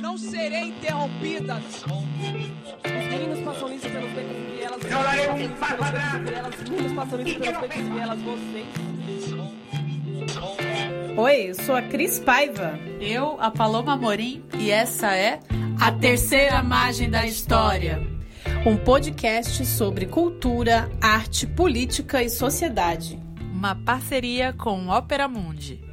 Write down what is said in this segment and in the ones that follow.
Não serei interrompida. Os meninos passam isso pelos becos e vielas. Eu darei um passo atrás. Os meninos passam isso pelos becos e vielas. Vocês. Oi, eu sou a Cris Paiva. Eu, a Paloma Morim, e essa é a terceira margem da história. Um podcast sobre cultura, arte, política e sociedade. Uma parceria com Ópera Mundi.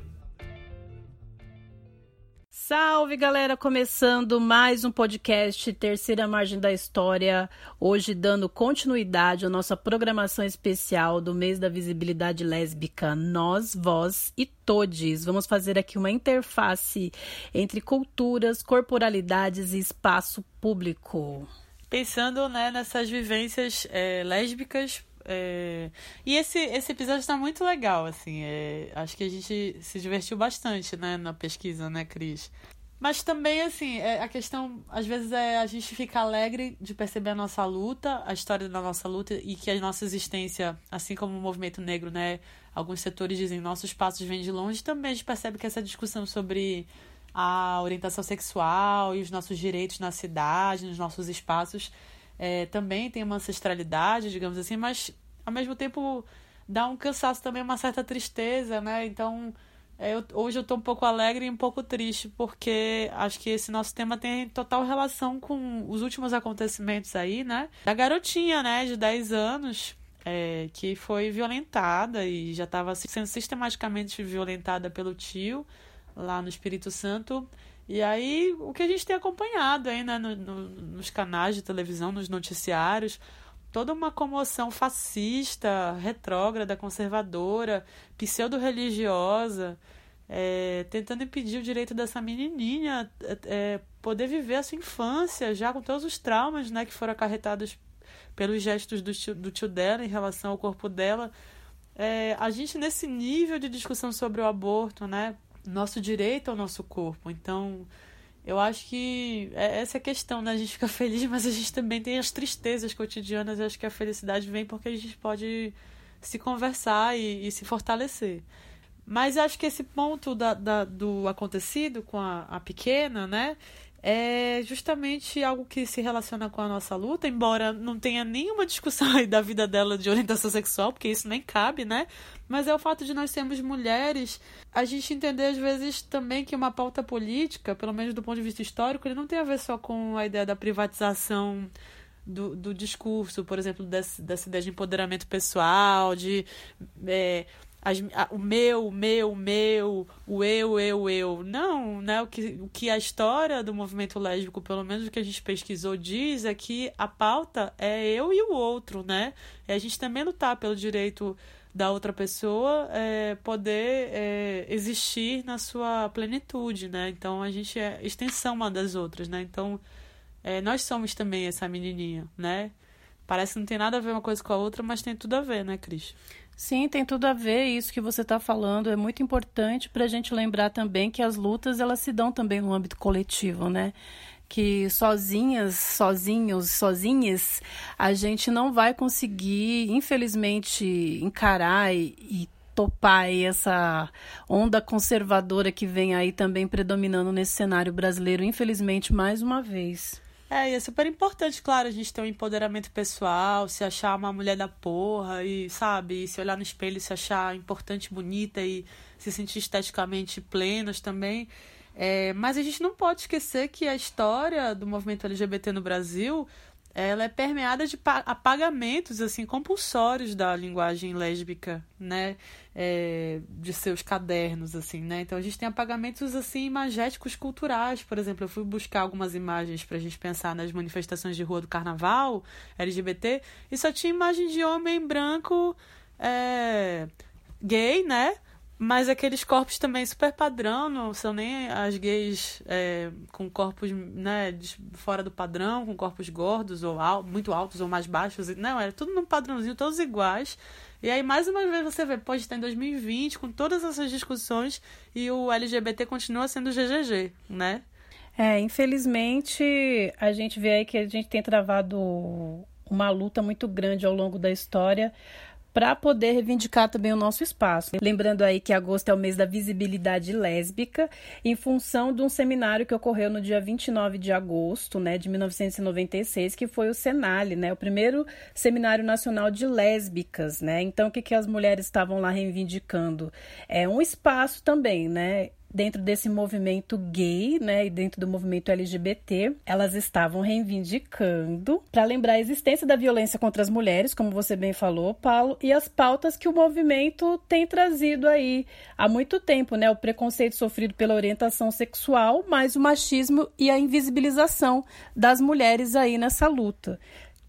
Salve galera, começando mais um podcast Terceira Margem da História. Hoje dando continuidade à nossa programação especial do mês da visibilidade lésbica Nós, Vós e Todes. Vamos fazer aqui uma interface entre culturas, corporalidades e espaço público. Pensando né, nessas vivências é, lésbicas é... E esse, esse episódio está muito legal, assim. É... Acho que a gente se divertiu bastante, né, na pesquisa, né, Cris? Mas também, assim, é, a questão, às vezes, é a gente ficar alegre de perceber a nossa luta, a história da nossa luta e que a nossa existência, assim como o movimento negro, né? Alguns setores dizem nossos passos vêm de longe. Também a gente percebe que essa discussão sobre a orientação sexual e os nossos direitos na cidade, nos nossos espaços, é, também tem uma ancestralidade, digamos assim, mas ao mesmo tempo dá um cansaço também, uma certa tristeza, né? Então, é, eu, hoje eu tô um pouco alegre e um pouco triste, porque acho que esse nosso tema tem total relação com os últimos acontecimentos aí, né? Da garotinha, né, de 10 anos, é, que foi violentada e já estava sendo sistematicamente violentada pelo tio lá no Espírito Santo. E aí, o que a gente tem acompanhado aí, né, no, no, nos canais de televisão, nos noticiários, toda uma comoção fascista, retrógrada, conservadora, pseudo-religiosa, é, tentando impedir o direito dessa menininha é, poder viver a sua infância, já com todos os traumas né, que foram acarretados pelos gestos do tio, do tio dela em relação ao corpo dela. É, a gente, nesse nível de discussão sobre o aborto, né, nosso direito ao nosso corpo. Então, eu acho que é essa é a questão, né? A gente fica feliz, mas a gente também tem as tristezas cotidianas. Eu acho que a felicidade vem porque a gente pode se conversar e, e se fortalecer. Mas acho que esse ponto da, da, do acontecido com a, a pequena, né? É justamente algo que se relaciona com a nossa luta, embora não tenha nenhuma discussão aí da vida dela de orientação sexual, porque isso nem cabe, né? Mas é o fato de nós sermos mulheres, a gente entender às vezes também que uma pauta política, pelo menos do ponto de vista histórico, ele não tem a ver só com a ideia da privatização do, do discurso, por exemplo, desse, dessa ideia de empoderamento pessoal, de é, as, a, o meu, o meu, o meu, o eu, eu, eu. Não, né? O que, o que a história do movimento lésbico, pelo menos o que a gente pesquisou, diz é que a pauta é eu e o outro, né? É a gente também lutar pelo direito da outra pessoa é, poder é, existir na sua plenitude, né? Então a gente é extensão uma das outras, né? Então é, nós somos também essa menininha, né? Parece que não tem nada a ver uma coisa com a outra, mas tem tudo a ver, né, Cris? Sim, tem tudo a ver. Isso que você está falando é muito importante para a gente lembrar também que as lutas elas se dão também no âmbito coletivo, né? Que sozinhas, sozinhos, sozinhas, a gente não vai conseguir, infelizmente, encarar e, e topar essa onda conservadora que vem aí também predominando nesse cenário brasileiro, infelizmente, mais uma vez. É, e é super importante, claro, a gente ter um empoderamento pessoal, se achar uma mulher da porra e, sabe, e se olhar no espelho e se achar importante, bonita e se sentir esteticamente plenas também. É, mas a gente não pode esquecer que a história do movimento LGBT no Brasil ela é permeada de apagamentos assim compulsórios da linguagem lésbica, né, é, de seus cadernos assim, né. Então a gente tem apagamentos assim imagéticos culturais, por exemplo, eu fui buscar algumas imagens para a gente pensar nas manifestações de rua do Carnaval LGBT e só tinha imagem de homem branco é, gay, né, mas aqueles corpos também super padrão, não são nem as gays é, com corpos né, fora do padrão, com corpos gordos ou al muito altos ou mais baixos. Não, era tudo num padrãozinho, todos iguais. E aí, mais uma vez, você vê, pode estar em 2020, com todas essas discussões, e o LGBT continua sendo GGG, né? É, infelizmente, a gente vê aí que a gente tem travado uma luta muito grande ao longo da história para poder reivindicar também o nosso espaço. Lembrando aí que agosto é o mês da visibilidade lésbica, em função de um seminário que ocorreu no dia 29 de agosto, né, de 1996, que foi o Senale, né, o primeiro seminário nacional de lésbicas, né? Então, o que que as mulheres estavam lá reivindicando? É um espaço também, né? Dentro desse movimento gay, né, e dentro do movimento LGBT, elas estavam reivindicando para lembrar a existência da violência contra as mulheres, como você bem falou, Paulo, e as pautas que o movimento tem trazido aí há muito tempo, né, o preconceito sofrido pela orientação sexual, mas o machismo e a invisibilização das mulheres aí nessa luta.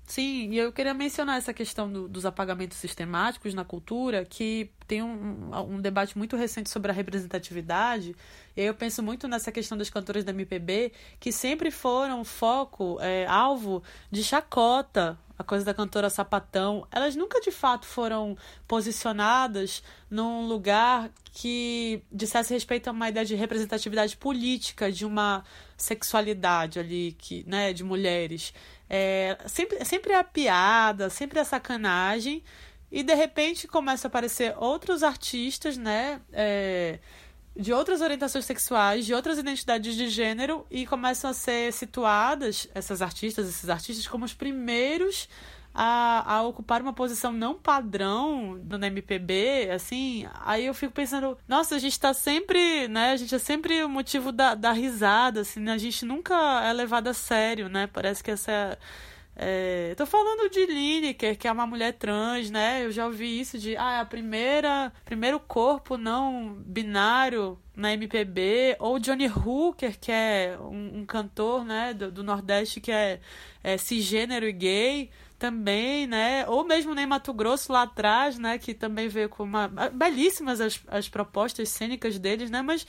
Sim, e eu queria mencionar essa questão do, dos apagamentos sistemáticos na cultura, que tem um, um debate muito recente sobre a representatividade, e aí eu penso muito nessa questão das cantoras da MPB, que sempre foram foco, é, alvo de chacota, a coisa da cantora sapatão. Elas nunca de fato foram posicionadas num lugar que dissesse respeito a uma ideia de representatividade política, de uma sexualidade ali, que, né, de mulheres. É, sempre, sempre é a piada, sempre é a sacanagem. E de repente começa a aparecer outros artistas, né? É, de outras orientações sexuais, de outras identidades de gênero, e começam a ser situadas, essas artistas, esses artistas, como os primeiros a, a ocupar uma posição não padrão no MPB, assim, aí eu fico pensando, nossa, a gente tá sempre, né, a gente é sempre o motivo da, da risada, assim, né? a gente nunca é levado a sério, né, parece que essa é é, tô falando de Lineker, que é uma mulher trans, né? Eu já ouvi isso de, ah, é a primeira, primeiro corpo não binário na MPB, ou Johnny Hooker, que é um, um cantor, né, do, do, Nordeste que é, é cisgênero e gay também, né? Ou mesmo nem Mato Grosso lá atrás, né? Que também veio com uma. belíssimas as, as propostas cênicas deles, né? Mas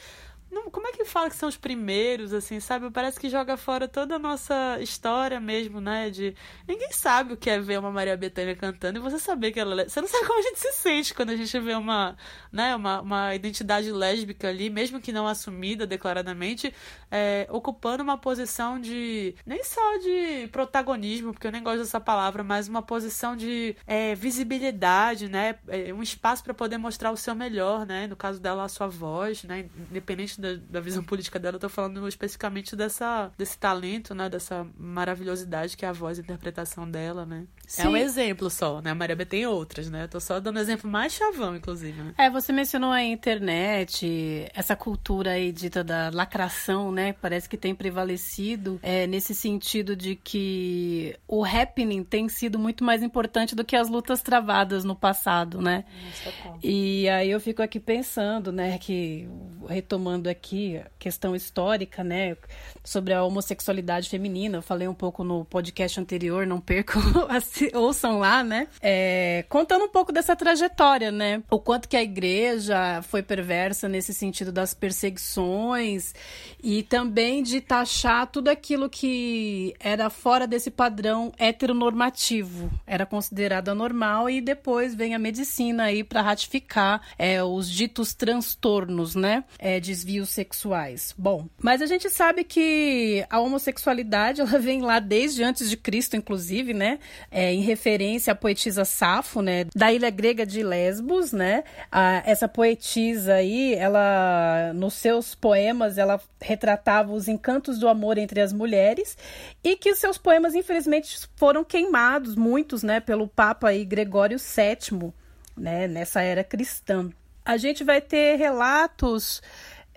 não, como é que fala que são os primeiros, assim, sabe? Parece que joga fora toda a nossa história mesmo, né? De ninguém sabe o que é ver uma Maria Bethânia cantando e você saber que ela. Você não sabe como a gente se sente quando a gente vê uma, né, uma, uma identidade lésbica ali, mesmo que não assumida declaradamente, é, ocupando uma posição de. nem só de protagonismo, porque eu nem gosto dessa palavra, mas uma posição de é, visibilidade, né? É, um espaço para poder mostrar o seu melhor, né? No caso dela, a sua voz, né? Independente da, da visão política dela, eu tô falando especificamente dessa, desse talento, né? Dessa maravilhosidade que é a voz e a interpretação dela, né? Sim. É um exemplo só, né? A Maria B tem outras, né? Eu tô só dando exemplo mais chavão, inclusive. Né? É, você mencionou a internet, essa cultura aí dita da lacração, né? Parece que tem prevalecido é, nesse sentido de que o happening tem sido muito mais importante do que as lutas travadas no passado, né? Nossa, e aí eu fico aqui pensando, né, que retomando aqui a questão histórica, né, sobre a homossexualidade feminina. Eu falei um pouco no podcast anterior, não percam, ouçam lá, né? É, contando um pouco dessa trajetória, né? O quanto que a igreja foi perversa nesse sentido das perseguições e também de taxar tudo aquilo que era fora desse padrão heteronormativo. Era considerado anormal e depois vem a medicina aí para ratificar é, os ditos transtornos, né? É, desvios sexuais. Bom, mas a gente sabe que a homossexualidade ela vem lá desde antes de Cristo, inclusive, né? É, em referência à poetisa Safo, né? Da ilha grega de Lesbos, né? A, essa poetisa aí, ela nos seus poemas ela retratava os encantos do amor entre as mulheres e que os seus poemas infelizmente foram queimados muitos, né? Pelo Papa aí, Gregório VII, né? Nessa era cristã. A gente vai ter relatos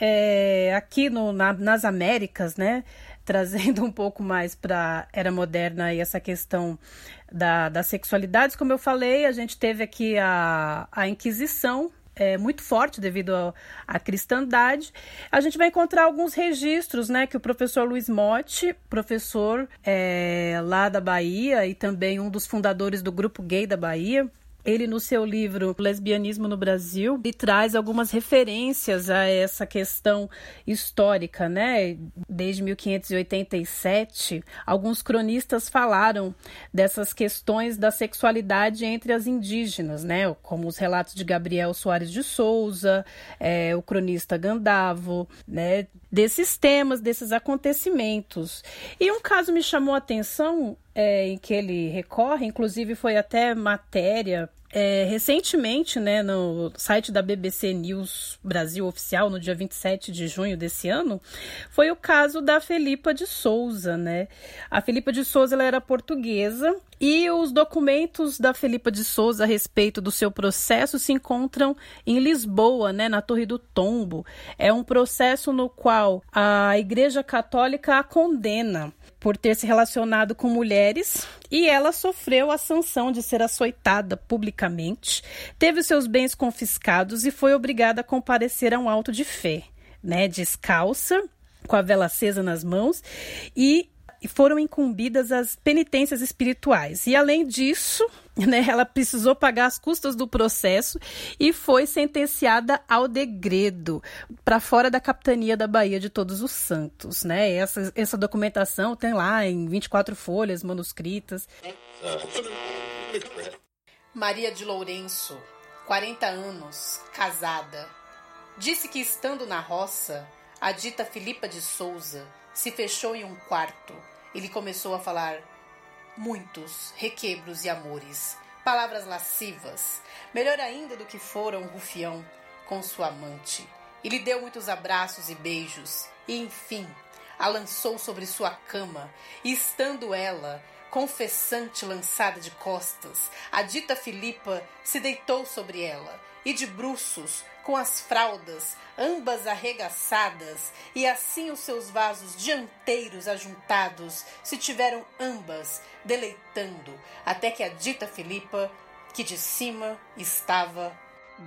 é, aqui no, na, nas Américas, né? Trazendo um pouco mais para era moderna e essa questão da, das sexualidades. Como eu falei, a gente teve aqui a, a Inquisição, é, muito forte devido à cristandade. A gente vai encontrar alguns registros, né, que o professor Luiz Motti, professor é, lá da Bahia e também um dos fundadores do grupo gay da Bahia, ele, no seu livro Lesbianismo no Brasil, ele traz algumas referências a essa questão histórica, né? Desde 1587, alguns cronistas falaram dessas questões da sexualidade entre as indígenas, né? Como os relatos de Gabriel Soares de Souza, é, o cronista Gandavo, né? Desses temas, desses acontecimentos. E um caso me chamou a atenção é, em que ele recorre, inclusive foi até matéria é, recentemente, né, no site da BBC News Brasil Oficial, no dia 27 de junho desse ano, foi o caso da Felipa de Souza, né? A Felipa de Souza ela era portuguesa e os documentos da Felipa de Souza a respeito do seu processo se encontram em Lisboa, né, na Torre do Tombo. É um processo no qual a Igreja Católica a condena por ter se relacionado com mulheres e ela sofreu a sanção de ser açoitada publicamente, teve seus bens confiscados e foi obrigada a comparecer a um auto de fé, né, descalça, com a vela acesa nas mãos e foram incumbidas as penitências espirituais. E além disso, né, ela precisou pagar as custas do processo e foi sentenciada ao degredo para fora da capitania da Bahia de Todos os Santos. Né? Essa, essa documentação tem lá em 24 folhas manuscritas. Maria de Lourenço, 40 anos, casada. Disse que estando na roça, a dita Filipa de Souza se fechou em um quarto. Ele começou a falar muitos requebros e amores, palavras lascivas, melhor ainda do que fora um rufião com sua amante. E lhe deu muitos abraços e beijos, e enfim, a lançou sobre sua cama, e estando ela, confessante lançada de costas, a dita Filipa se deitou sobre ela, e de bruços, com as fraldas, ambas arregaçadas, e assim os seus vasos dianteiros ajuntados se tiveram ambas deleitando, até que a dita Filipa, que de cima estava,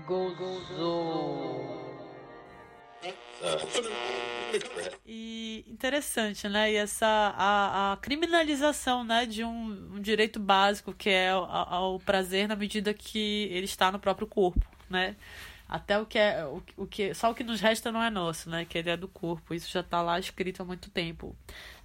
gozou. E interessante, né? E essa a, a criminalização, né, de um, um, direito básico que é o prazer na medida que ele está no próprio corpo, né? Até o que é o, o que só o que nos resta não é nosso, né? Que ele é do corpo. Isso já está lá escrito há muito tempo.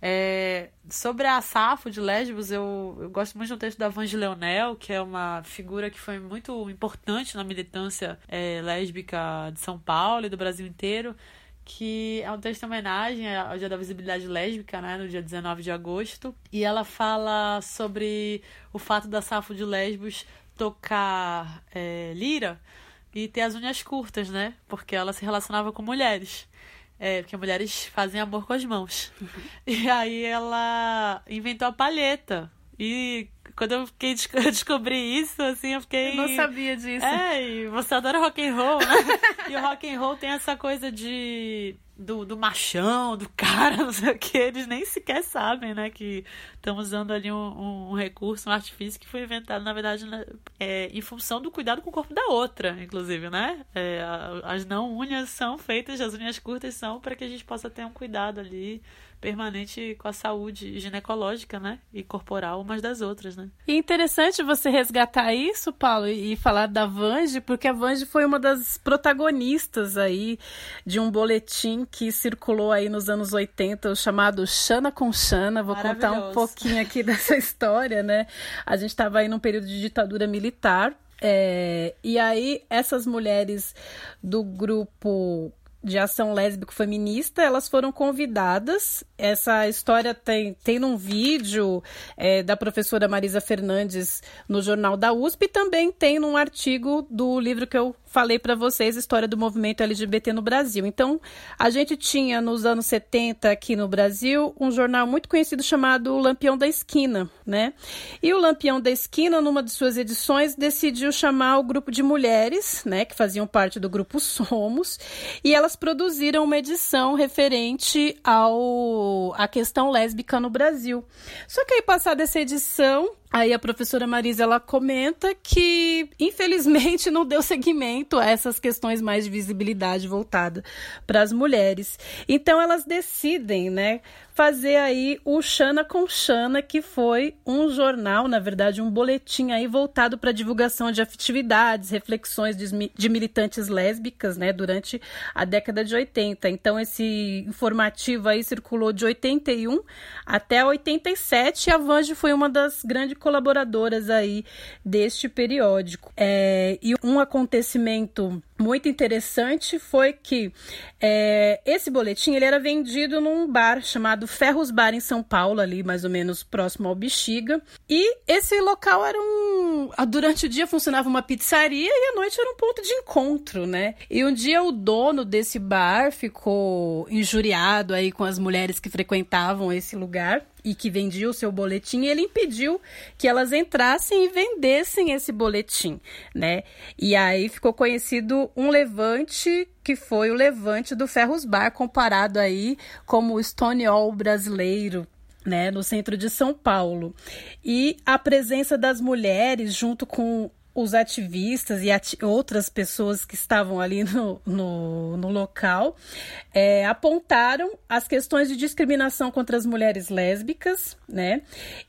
É, sobre a Safo de Lesbos, eu, eu gosto muito do texto da Vange Leonel, que é uma figura que foi muito importante na militância é, lésbica de São Paulo e do Brasil inteiro que é um texto em homenagem ao Dia da Visibilidade Lésbica, né, no dia 19 de agosto, e ela fala sobre o fato da Safo de Lesbos tocar é, lira e ter as unhas curtas, né? Porque ela se relacionava com mulheres. É, porque mulheres fazem amor com as mãos. E aí ela inventou a palheta. E quando eu fiquei eu descobri isso, assim, eu fiquei. Eu não sabia disso. É, e você adora rock and roll, né? e o rock and roll tem essa coisa de do, do machão, do cara, não sei o que, eles nem sequer sabem, né, que estão usando ali um, um, recurso, um artifício que foi inventado, na verdade, né, é, em função do cuidado com o corpo da outra, inclusive, né? É, as não unhas são feitas, as unhas curtas são para que a gente possa ter um cuidado ali permanente com a saúde ginecológica, né? E corporal umas das outras, né? E interessante você resgatar isso, Paulo, e falar da Vange, porque a Vange foi uma das protagonistas aí de um boletim que circulou aí nos anos 80, o chamado Xana com Xana. Vou contar um pouquinho aqui dessa história, né? A gente estava aí num período de ditadura militar. É, e aí, essas mulheres do grupo de ação lésbico feminista, elas foram convidadas. Essa história tem, tem num vídeo é, da professora Marisa Fernandes no Jornal da USP e também tem num artigo do livro que eu falei para vocês, História do Movimento LGBT no Brasil. Então, a gente tinha nos anos 70 aqui no Brasil um jornal muito conhecido chamado Lampião da Esquina, né? E o Lampião da Esquina, numa de suas edições, decidiu chamar o grupo de mulheres, né, que faziam parte do grupo Somos, e elas produziram uma edição referente ao à questão lésbica no Brasil. Só que aí passada essa edição, Aí a professora Marisa ela comenta que infelizmente não deu seguimento a essas questões mais de visibilidade voltada para as mulheres. Então elas decidem, né, fazer aí o Xana com Xana, que foi um jornal, na verdade, um boletim aí voltado para divulgação de afetividades, reflexões de, de, militantes lésbicas, né, durante a década de 80. Então esse informativo aí circulou de 81 até 87 e a Vange foi uma das grandes colaboradoras aí deste periódico. É, e um acontecimento muito interessante foi que é, esse boletim ele era vendido num bar chamado Ferros Bar em São Paulo, ali mais ou menos próximo ao Bexiga. E esse local era um. Durante o dia funcionava uma pizzaria e à noite era um ponto de encontro, né? E um dia o dono desse bar ficou injuriado aí com as mulheres que frequentavam esse lugar e que vendia o seu boletim, ele impediu que elas entrassem e vendessem esse boletim, né? E aí ficou conhecido um levante que foi o levante do Ferros Bar, comparado aí como o Stonewall brasileiro, né, no centro de São Paulo. E a presença das mulheres junto com os ativistas e ati outras pessoas que estavam ali no, no, no local é, apontaram as questões de discriminação contra as mulheres lésbicas, né?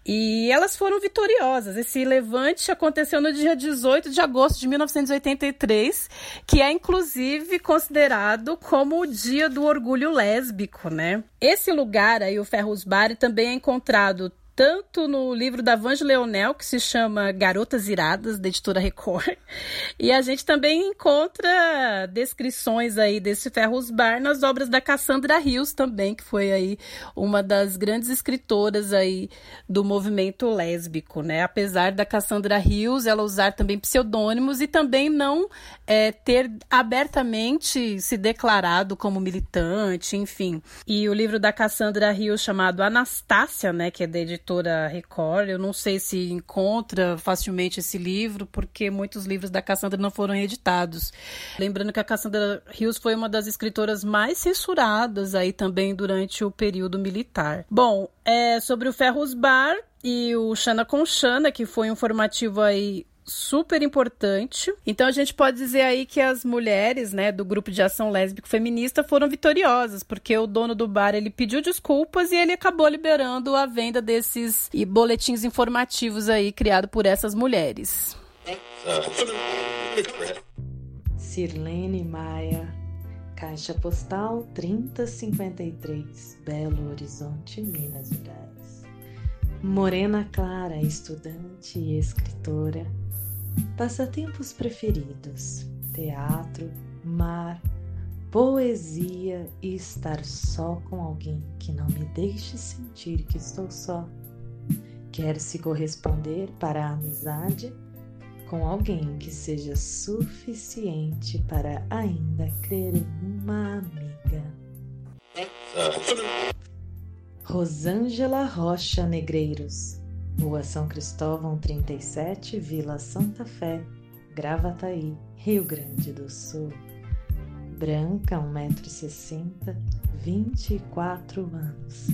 E elas foram vitoriosas. Esse levante aconteceu no dia 18 de agosto de 1983, que é inclusive considerado como o dia do orgulho lésbico, né? Esse lugar aí, o Ferros Bar, também é encontrado tanto no livro da Vange Leonel, que se chama Garotas Iradas, da editora Record, e a gente também encontra descrições aí desse Ferros Bar nas obras da Cassandra Rios também, que foi aí uma das grandes escritoras aí do movimento lésbico, né? Apesar da Cassandra Rios ela usar também pseudônimos e também não é, ter abertamente se declarado como militante, enfim. E o livro da Cassandra Rios chamado Anastácia, né, que é da editora editora Record. Eu não sei se encontra facilmente esse livro, porque muitos livros da Cassandra não foram editados. Lembrando que a Cassandra Rios foi uma das escritoras mais censuradas aí também durante o período militar. Bom, é sobre o Ferros Bar e o Xana com Xana, que foi um formativo aí super importante. Então a gente pode dizer aí que as mulheres, né, do grupo de ação lésbico feminista foram vitoriosas, porque o dono do bar ele pediu desculpas e ele acabou liberando a venda desses boletins informativos aí criado por essas mulheres. Sirlene Maia, Caixa Postal 3053, Belo Horizonte, Minas Gerais. Morena Clara, estudante e escritora, Passatempos preferidos: teatro, mar, poesia e estar só com alguém que não me deixe sentir que estou só. Quer se corresponder para a amizade com alguém que seja suficiente para ainda crer em uma amiga. Rosângela Rocha Negreiros Rua São Cristóvão 37, Vila Santa Fé, Gravataí, Rio Grande do Sul. Branca, 1,60m, 24 anos.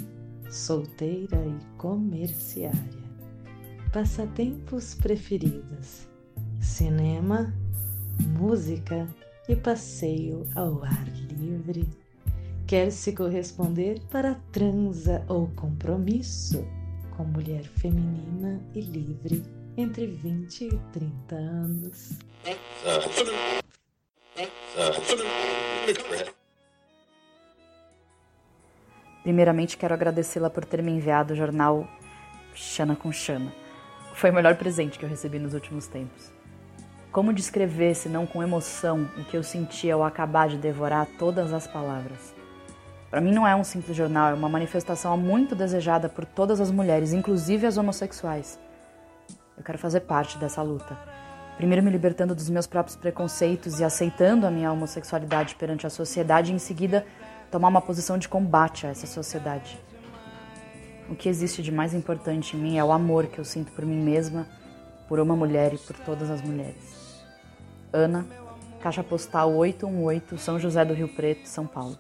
Solteira e comerciária. Passatempos preferidos: cinema, música e passeio ao ar livre. Quer se corresponder para transa ou compromisso? Com mulher feminina e livre entre 20 e 30 anos. Primeiramente, quero agradecê-la por ter me enviado o jornal Xana com Xana. Foi o melhor presente que eu recebi nos últimos tempos. Como descrever, se não com emoção, o que eu senti ao acabar de devorar todas as palavras? Para mim não é um simples jornal, é uma manifestação muito desejada por todas as mulheres, inclusive as homossexuais. Eu quero fazer parte dessa luta. Primeiro me libertando dos meus próprios preconceitos e aceitando a minha homossexualidade perante a sociedade e em seguida tomar uma posição de combate a essa sociedade. O que existe de mais importante em mim é o amor que eu sinto por mim mesma, por uma mulher e por todas as mulheres. Ana, Caixa Postal 818, São José do Rio Preto, São Paulo.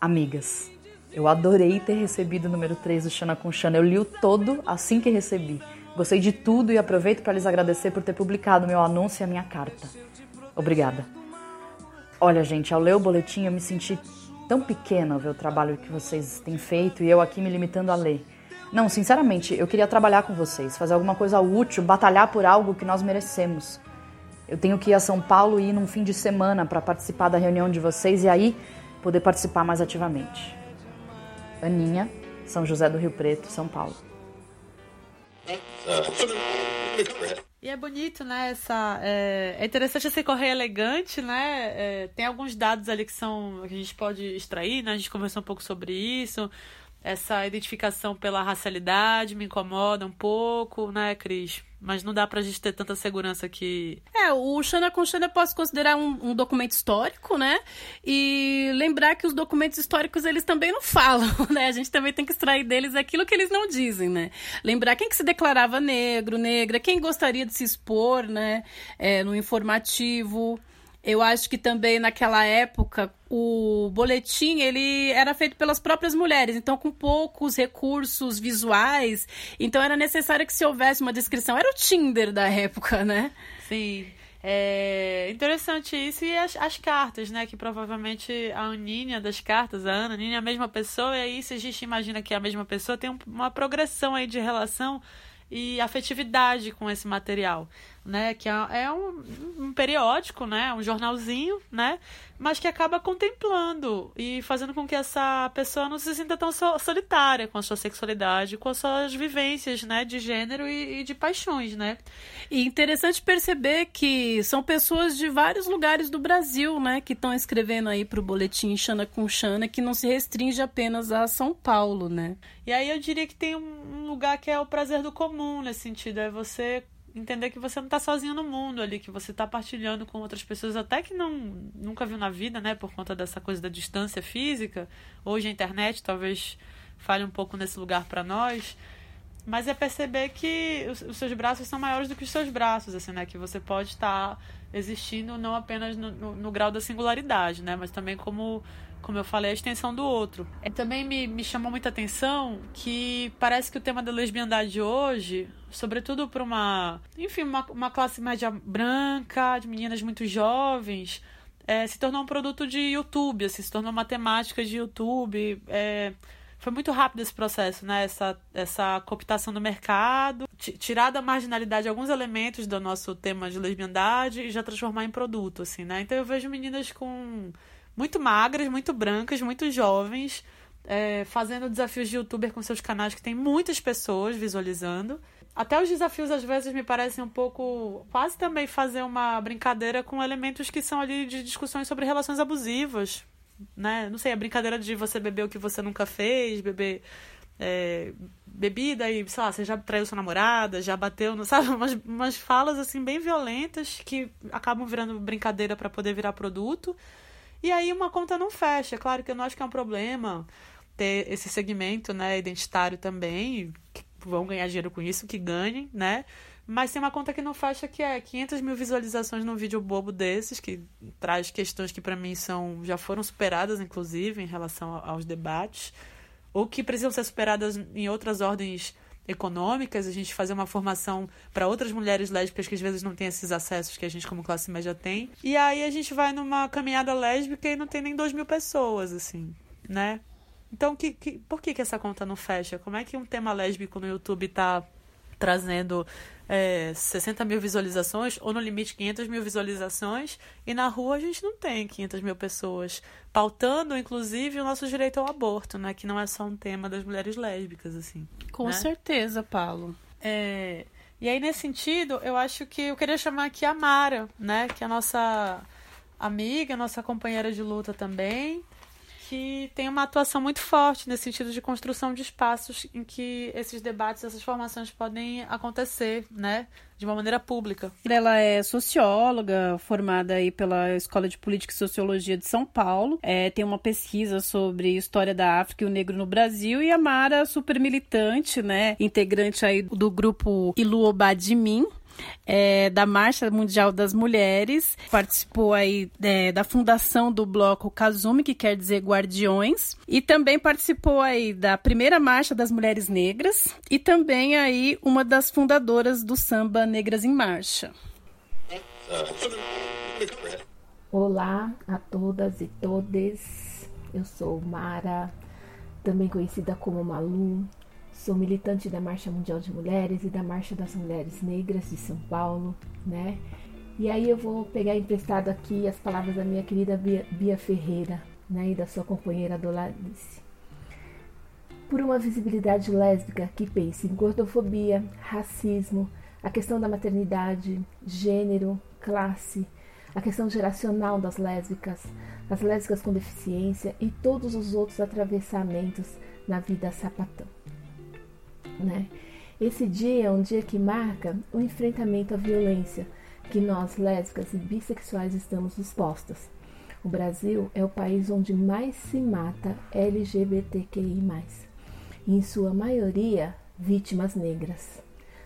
Amigas, eu adorei ter recebido o número 3 do Xana com Xana. Eu li o todo assim que recebi. Gostei de tudo e aproveito para lhes agradecer por ter publicado meu anúncio e a minha carta. Obrigada. Olha, gente, ao ler o boletim eu me senti tão pequena ao ver o trabalho que vocês têm feito e eu aqui me limitando a ler. Não, sinceramente, eu queria trabalhar com vocês, fazer alguma coisa útil, batalhar por algo que nós merecemos. Eu tenho que ir a São Paulo e ir num fim de semana para participar da reunião de vocês e aí poder participar mais ativamente. Aninha, São José do Rio Preto, São Paulo. E é bonito, né? Essa, é, é interessante esse correio elegante, né? É, tem alguns dados ali que são que a gente pode extrair, né? A gente conversou um pouco sobre isso. Essa identificação pela racialidade me incomoda um pouco, né, Cris? Mas não dá pra gente ter tanta segurança que. É, o Xana com Xana posso considerar um, um, documento histórico, né? E lembrar que os documentos históricos eles também não falam, né? A gente também tem que extrair deles aquilo que eles não dizem, né? Lembrar quem que se declarava negro, negra, quem gostaria de se expor, né? É, no informativo. Eu acho que também naquela época o boletim ele era feito pelas próprias mulheres, então com poucos recursos visuais, então era necessário que se houvesse uma descrição. Era o Tinder da época, né? Sim. É interessante isso e as, as cartas, né? Que provavelmente a Aninha das cartas, a Ana, a Aninha é a mesma pessoa, e aí se a gente imagina que é a mesma pessoa, tem um, uma progressão aí de relação e afetividade com esse material né? Que é, é um, um, periódico, né? Um jornalzinho, né? Mas que acaba contemplando e fazendo com que essa pessoa não se sinta tão solitária com a sua sexualidade, com as suas vivências, né? De gênero e, e de paixões, né? E interessante perceber que são pessoas de vários lugares do Brasil, né? Que estão escrevendo aí para o boletim Xana com Xana, que não se restringe apenas a São Paulo, né? E aí eu diria que tem um lugar que é o prazer do comum nesse sentido, é você entender que você não está sozinho no mundo ali, que você está partilhando com outras pessoas, até que não nunca viu na vida, né, por conta dessa coisa da distância física. Hoje a internet talvez fale um pouco nesse lugar para nós, mas é perceber que os, os, seus braços são maiores do que os seus braços, assim, né, que você pode estar tá existindo não apenas no, no, no grau da singularidade, né, mas também como como eu falei, a extensão do outro. E também me, me chamou muita atenção que parece que o tema da lesbiandade hoje, sobretudo para uma, enfim, uma, uma classe média branca, de meninas muito jovens, é, se tornou um produto de YouTube, assim, se tornou matemática de YouTube. É, foi muito rápido esse processo, né? Essa, essa cooptação do mercado, tirar da marginalidade alguns elementos do nosso tema de lesbiandade e já transformar em produto, assim, né? Então eu vejo meninas com muito magras, muito brancas, muito jovens, é, fazendo desafios de youtuber com seus canais que tem muitas pessoas visualizando. Até os desafios às vezes me parecem um pouco. quase também fazer uma brincadeira com elementos que são ali de discussões sobre relações abusivas. Né? Não sei, a brincadeira de você beber o que você nunca fez, beber é, bebida e, sei lá, você já traiu sua namorada, já bateu, não sabe? Umas, umas falas assim bem violentas que acabam virando brincadeira para poder virar produto. E aí uma conta não fecha. Claro que eu não acho que é um problema ter esse segmento né, identitário também, vão ganhar dinheiro com isso, que ganhem, né? Mas tem uma conta que não fecha que é 500 mil visualizações num vídeo bobo desses, que traz questões que para mim são já foram superadas, inclusive, em relação aos debates, ou que precisam ser superadas em outras ordens econômicas, a gente fazer uma formação para outras mulheres lésbicas que às vezes não têm esses acessos que a gente como classe média tem. E aí a gente vai numa caminhada lésbica e não tem nem 2 mil pessoas, assim, né? Então, que, que, por que, que essa conta não fecha? Como é que um tema lésbico no YouTube tá trazendo é, 60 mil visualizações, ou no limite 500 mil visualizações, e na rua a gente não tem 500 mil pessoas, pautando, inclusive, o nosso direito ao aborto, né? Que não é só um tema das mulheres lésbicas, assim. Com né? certeza, Paulo. É, e aí, nesse sentido, eu acho que eu queria chamar aqui a Mara, né? Que é a nossa amiga, nossa companheira de luta também, que tem uma atuação muito forte nesse sentido de construção de espaços em que esses debates, essas formações podem acontecer, né, de uma maneira pública. Ela é socióloga, formada aí pela Escola de Política e Sociologia de São Paulo. É, tem uma pesquisa sobre história da África e o negro no Brasil. E a Mara, super militante, né, integrante aí do grupo Mim, é, da Marcha Mundial das Mulheres, participou aí é, da fundação do bloco Kazumi, que quer dizer Guardiões, e também participou aí da primeira Marcha das Mulheres Negras e também aí uma das fundadoras do samba Negras em Marcha. Olá a todas e todes. Eu sou Mara, também conhecida como Malu, Sou militante da Marcha Mundial de Mulheres e da Marcha das Mulheres Negras de São Paulo, né? E aí eu vou pegar emprestado aqui as palavras da minha querida Bia, Bia Ferreira, né, e da sua companheira Dolarice. Por uma visibilidade lésbica que pense em gordofobia, racismo, a questão da maternidade, gênero, classe, a questão geracional das lésbicas, as lésbicas com deficiência e todos os outros atravessamentos na vida sapatão. Né? Esse dia é um dia que marca o enfrentamento à violência que nós, lésbicas e bissexuais, estamos dispostas. O Brasil é o país onde mais se mata LGBTQI, em sua maioria vítimas negras.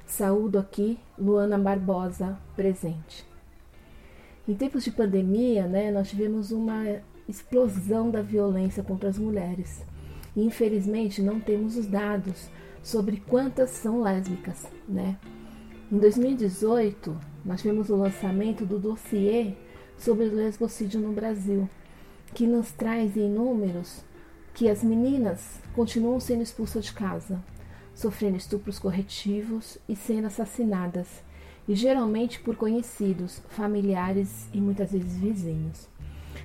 Saúdo aqui Luana Barbosa presente. Em tempos de pandemia, né, nós tivemos uma explosão da violência contra as mulheres. E, infelizmente, não temos os dados sobre quantas são lésbicas, né? Em 2018, nós tivemos o lançamento do dossiê sobre o lesbocídio no Brasil, que nos traz em números que as meninas continuam sendo expulsas de casa, sofrendo estupros corretivos e sendo assassinadas, e geralmente por conhecidos, familiares e muitas vezes vizinhos.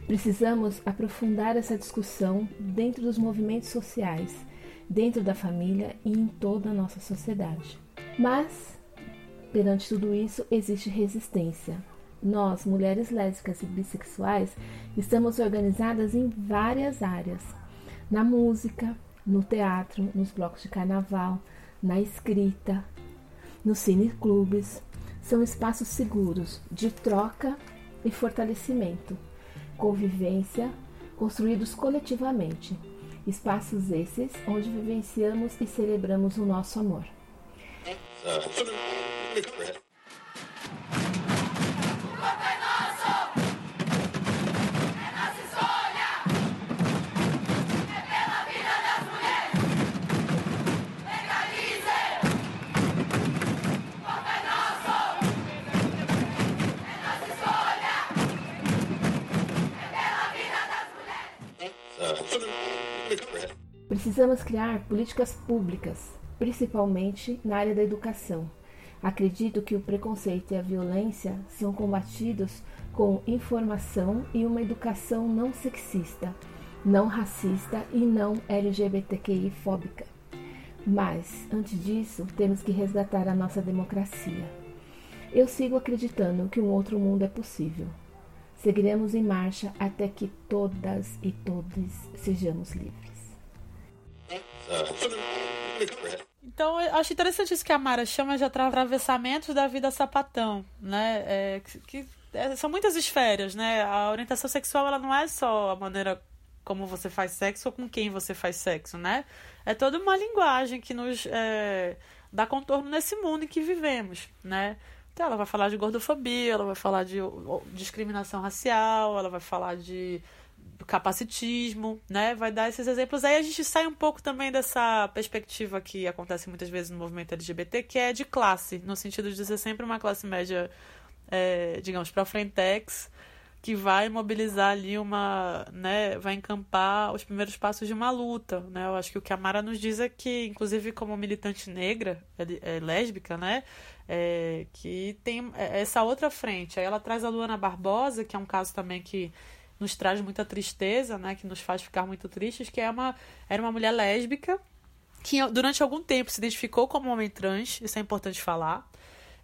Precisamos aprofundar essa discussão dentro dos movimentos sociais, dentro da família e em toda a nossa sociedade. Mas, perante tudo isso, existe resistência. Nós, mulheres lésbicas e bissexuais, estamos organizadas em várias áreas: na música, no teatro, nos blocos de carnaval, na escrita, nos cineclubes. São espaços seguros de troca e fortalecimento, convivência, construídos coletivamente. Espaços esses onde vivenciamos e celebramos o nosso amor. Precisamos criar políticas públicas, principalmente na área da educação. Acredito que o preconceito e a violência são combatidos com informação e uma educação não sexista, não racista e não LGBTQI fóbica. Mas, antes disso, temos que resgatar a nossa democracia. Eu sigo acreditando que um outro mundo é possível. Seguiremos em marcha até que todas e todos sejamos livres. Então, eu acho interessante isso que a Mara chama de atravessamentos da vida sapatão, né? É, que, é, são muitas esferas, né? A orientação sexual, ela não é só a maneira como você faz sexo ou com quem você faz sexo, né? É toda uma linguagem que nos é, dá contorno nesse mundo em que vivemos, né? Então, ela vai falar de gordofobia, ela vai falar de discriminação racial, ela vai falar de capacitismo, né? Vai dar esses exemplos. Aí a gente sai um pouco também dessa perspectiva que acontece muitas vezes no movimento LGBT, que é de classe, no sentido de ser sempre uma classe média, é, digamos, para frentex, que vai mobilizar ali uma, né, vai encampar os primeiros passos de uma luta, né? Eu acho que o que a Mara nos diz é que, inclusive como militante negra, é, é lésbica, né, é, que tem essa outra frente. Aí ela traz a Luana Barbosa, que é um caso também que nos traz muita tristeza, né, que nos faz ficar muito tristes, que é uma, era uma mulher lésbica que durante algum tempo se identificou como homem trans, isso é importante falar,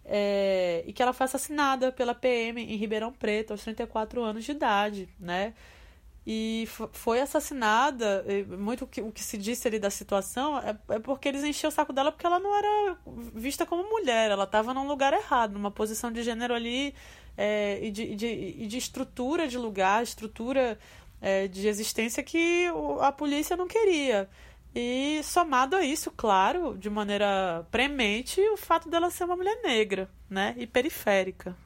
é, e que ela foi assassinada pela PM em Ribeirão Preto aos 34 anos de idade, né? E foi assassinada, muito o que, o que se disse ali da situação é, é porque eles enchiam o saco dela porque ela não era vista como mulher, ela estava num lugar errado, numa posição de gênero ali é, e, de, de, e de estrutura de lugar, estrutura é, de existência que a polícia não queria. E somado a isso, claro, de maneira premente, o fato dela ser uma mulher negra, né? E periférica.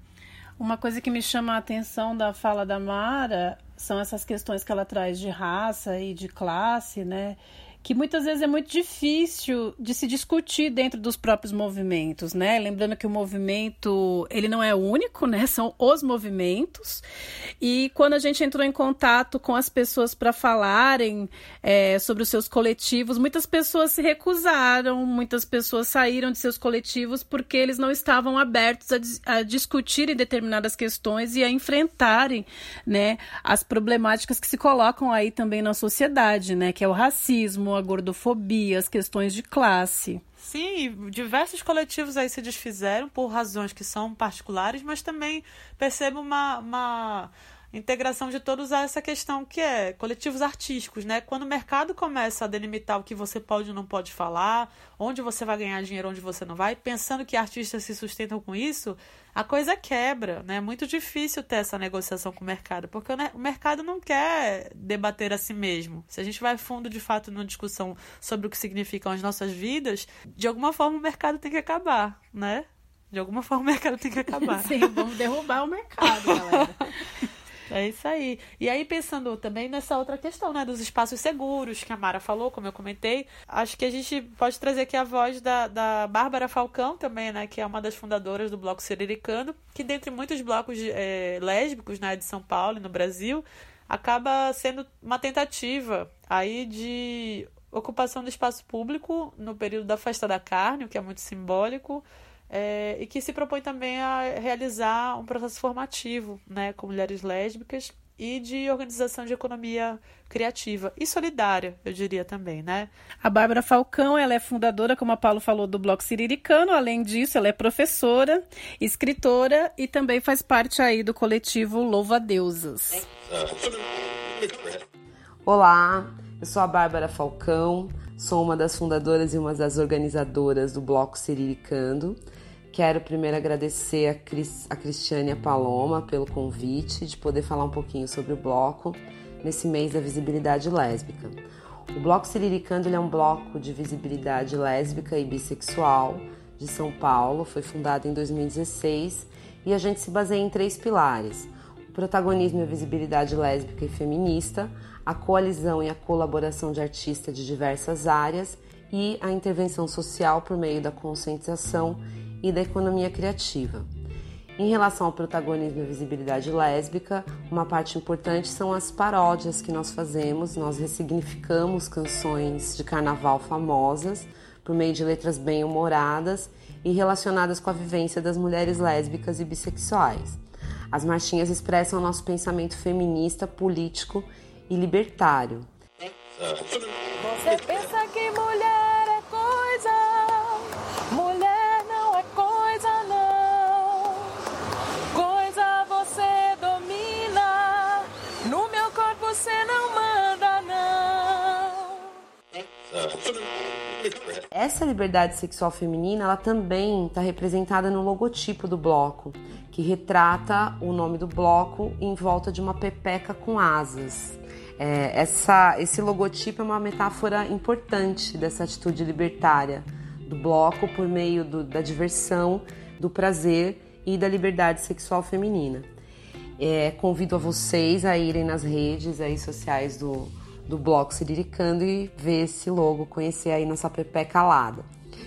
Uma coisa que me chama a atenção da fala da Mara são essas questões que ela traz de raça e de classe, né? Que muitas vezes é muito difícil de se discutir dentro dos próprios movimentos, né? Lembrando que o movimento, ele não é único, né? São os movimentos. E quando a gente entrou em contato com as pessoas para falarem é, sobre os seus coletivos, muitas pessoas se recusaram, muitas pessoas saíram de seus coletivos porque eles não estavam abertos a, a discutirem determinadas questões e a enfrentarem, né, as problemáticas que se colocam aí também na sociedade, né? Que é o racismo, racismo, a gordofobia, as questões de classe. Sim, diversos coletivos aí se desfizeram por razões que são particulares, mas também percebo uma, uma integração de todos a essa questão que é coletivos artísticos, né? Quando o mercado começa a delimitar o que você pode ou não pode falar, onde você vai ganhar dinheiro, onde você não vai, pensando que artistas se sustentam com isso, a coisa quebra, né? É muito difícil ter essa negociação com o mercado, porque o mercado não quer debater a si mesmo. Se a gente vai fundo de fato numa discussão sobre o que significam as nossas vidas, de alguma forma o mercado tem que acabar, né? De alguma forma o mercado tem que acabar. Sim, vamos derrubar o mercado, galera. É isso aí. E aí, pensando também nessa outra questão, né, dos espaços seguros que a Mara falou, como eu comentei, acho que a gente pode trazer aqui a voz da, da Bárbara Falcão também, né, que é uma das fundadoras do Bloco Siriricando, que dentre muitos blocos é, lésbicos, né, de São Paulo e no Brasil, acaba sendo uma tentativa aí de ocupação do espaço público no período da Festa da Carne, o que é muito simbólico, é, e que se propõe também a realizar um processo formativo né, com mulheres lésbicas e de organização de economia criativa e solidária, eu diria também, né? A Bárbara Falcão, ela é fundadora, como a Paulo falou, do Bloco Siriricano. Além disso, ela é professora, escritora e também faz parte aí do coletivo Louva Deusas. Olá, eu sou a Bárbara Falcão, sou uma das fundadoras e uma das organizadoras do Bloco Siriricando. Quero primeiro agradecer a, Cris, a Cristiane e a Paloma pelo convite de poder falar um pouquinho sobre o bloco nesse mês da visibilidade lésbica. O Bloco Siriricando é um bloco de visibilidade lésbica e bissexual de São Paulo, foi fundado em 2016 e a gente se baseia em três pilares: o protagonismo e a visibilidade lésbica e feminista, a coalizão e a colaboração de artistas de diversas áreas e a intervenção social por meio da conscientização e da economia criativa. Em relação ao protagonismo e visibilidade lésbica, uma parte importante são as paródias que nós fazemos. Nós ressignificamos canções de carnaval famosas por meio de letras bem humoradas e relacionadas com a vivência das mulheres lésbicas e bissexuais. As marchinhas expressam nosso pensamento feminista, político e libertário. Você Essa liberdade sexual feminina, ela também está representada no logotipo do bloco, que retrata o nome do bloco em volta de uma pepeca com asas. É, essa, esse logotipo é uma metáfora importante dessa atitude libertária do bloco por meio do, da diversão, do prazer e da liberdade sexual feminina. É, convido a vocês a irem nas redes aí sociais do, do Bloco Siriricando e ver esse logo, conhecer aí nossa Pepe Calada.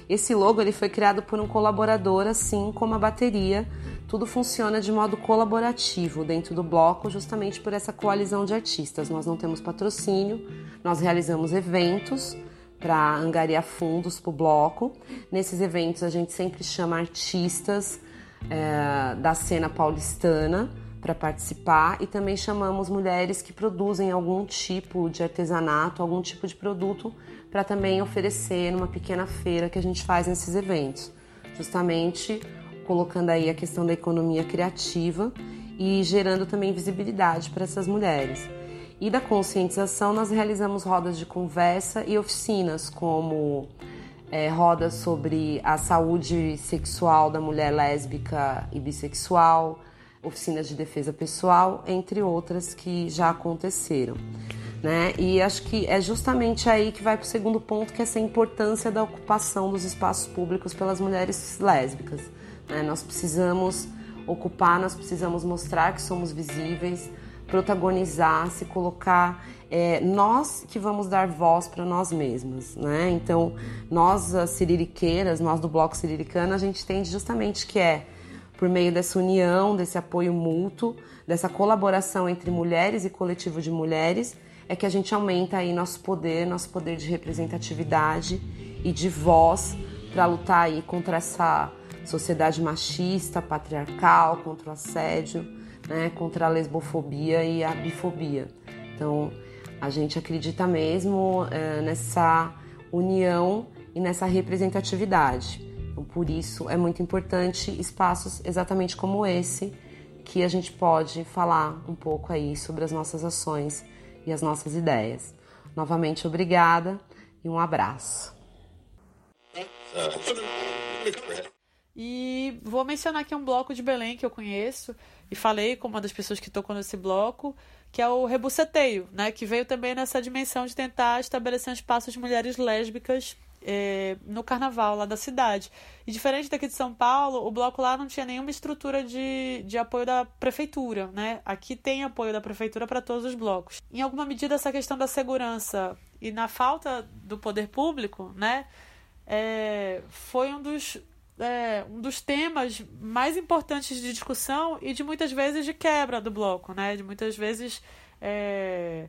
Esse logo ele foi criado por um colaborador, assim como a bateria. Tudo funciona de modo colaborativo dentro do bloco, justamente por essa coalizão de artistas. Nós não temos patrocínio, nós realizamos eventos para angariar fundos para o bloco. Nesses eventos a gente sempre chama artistas é, da cena paulistana para participar e também chamamos mulheres que produzem algum tipo de artesanato, algum tipo de produto para também oferecer numa pequena feira que a gente faz nesses eventos, justamente colocando aí a questão da economia criativa e gerando também visibilidade para essas mulheres. E da conscientização, nós realizamos rodas de conversa e oficinas, como é, rodas sobre a saúde sexual da mulher lésbica e bissexual, oficinas de defesa pessoal, entre outras que já aconteceram. Né? E acho que é justamente aí que vai para o segundo ponto, que é essa importância da ocupação dos espaços públicos pelas mulheres lésbicas. Né? Nós precisamos ocupar, nós precisamos mostrar que somos visíveis, protagonizar, se colocar. É, nós que vamos dar voz para nós mesmas, né? Então, nós, as siririqueiras, nós do Bloco Siriricano, a gente entende justamente que é por meio dessa união, desse apoio mútuo, dessa colaboração entre mulheres e coletivo de mulheres, é que a gente aumenta aí nosso poder, nosso poder de representatividade e de voz para lutar aí contra essa sociedade machista, patriarcal, contra o assédio, né, contra a lesbofobia e a bifobia. Então, A gente acredita mesmo é, nessa união e nessa representatividade. Então, por isso é muito importante espaços exatamente como esse, que a gente pode falar um pouco aí sobre as nossas ações e as nossas ideias. Novamente, obrigada e um abraço. E vou mencionar aqui um bloco de Belém que eu conheço e falei com uma das pessoas que tocou nesse bloco, que é o Rebuceteio, né? Que veio também nessa dimensão de tentar estabelecer um espaço de mulheres lésbicas é, no carnaval lá da cidade. E diferente daqui de São Paulo, o bloco lá não tinha nenhuma estrutura de, de apoio da prefeitura, né? Aqui tem apoio da prefeitura para todos os blocos. Em alguma medida, essa questão da segurança e na falta do poder público, né? É, foi um dos é, um dos temas mais importantes de discussão e de muitas vezes de quebra do bloco, né? De muitas vezes é,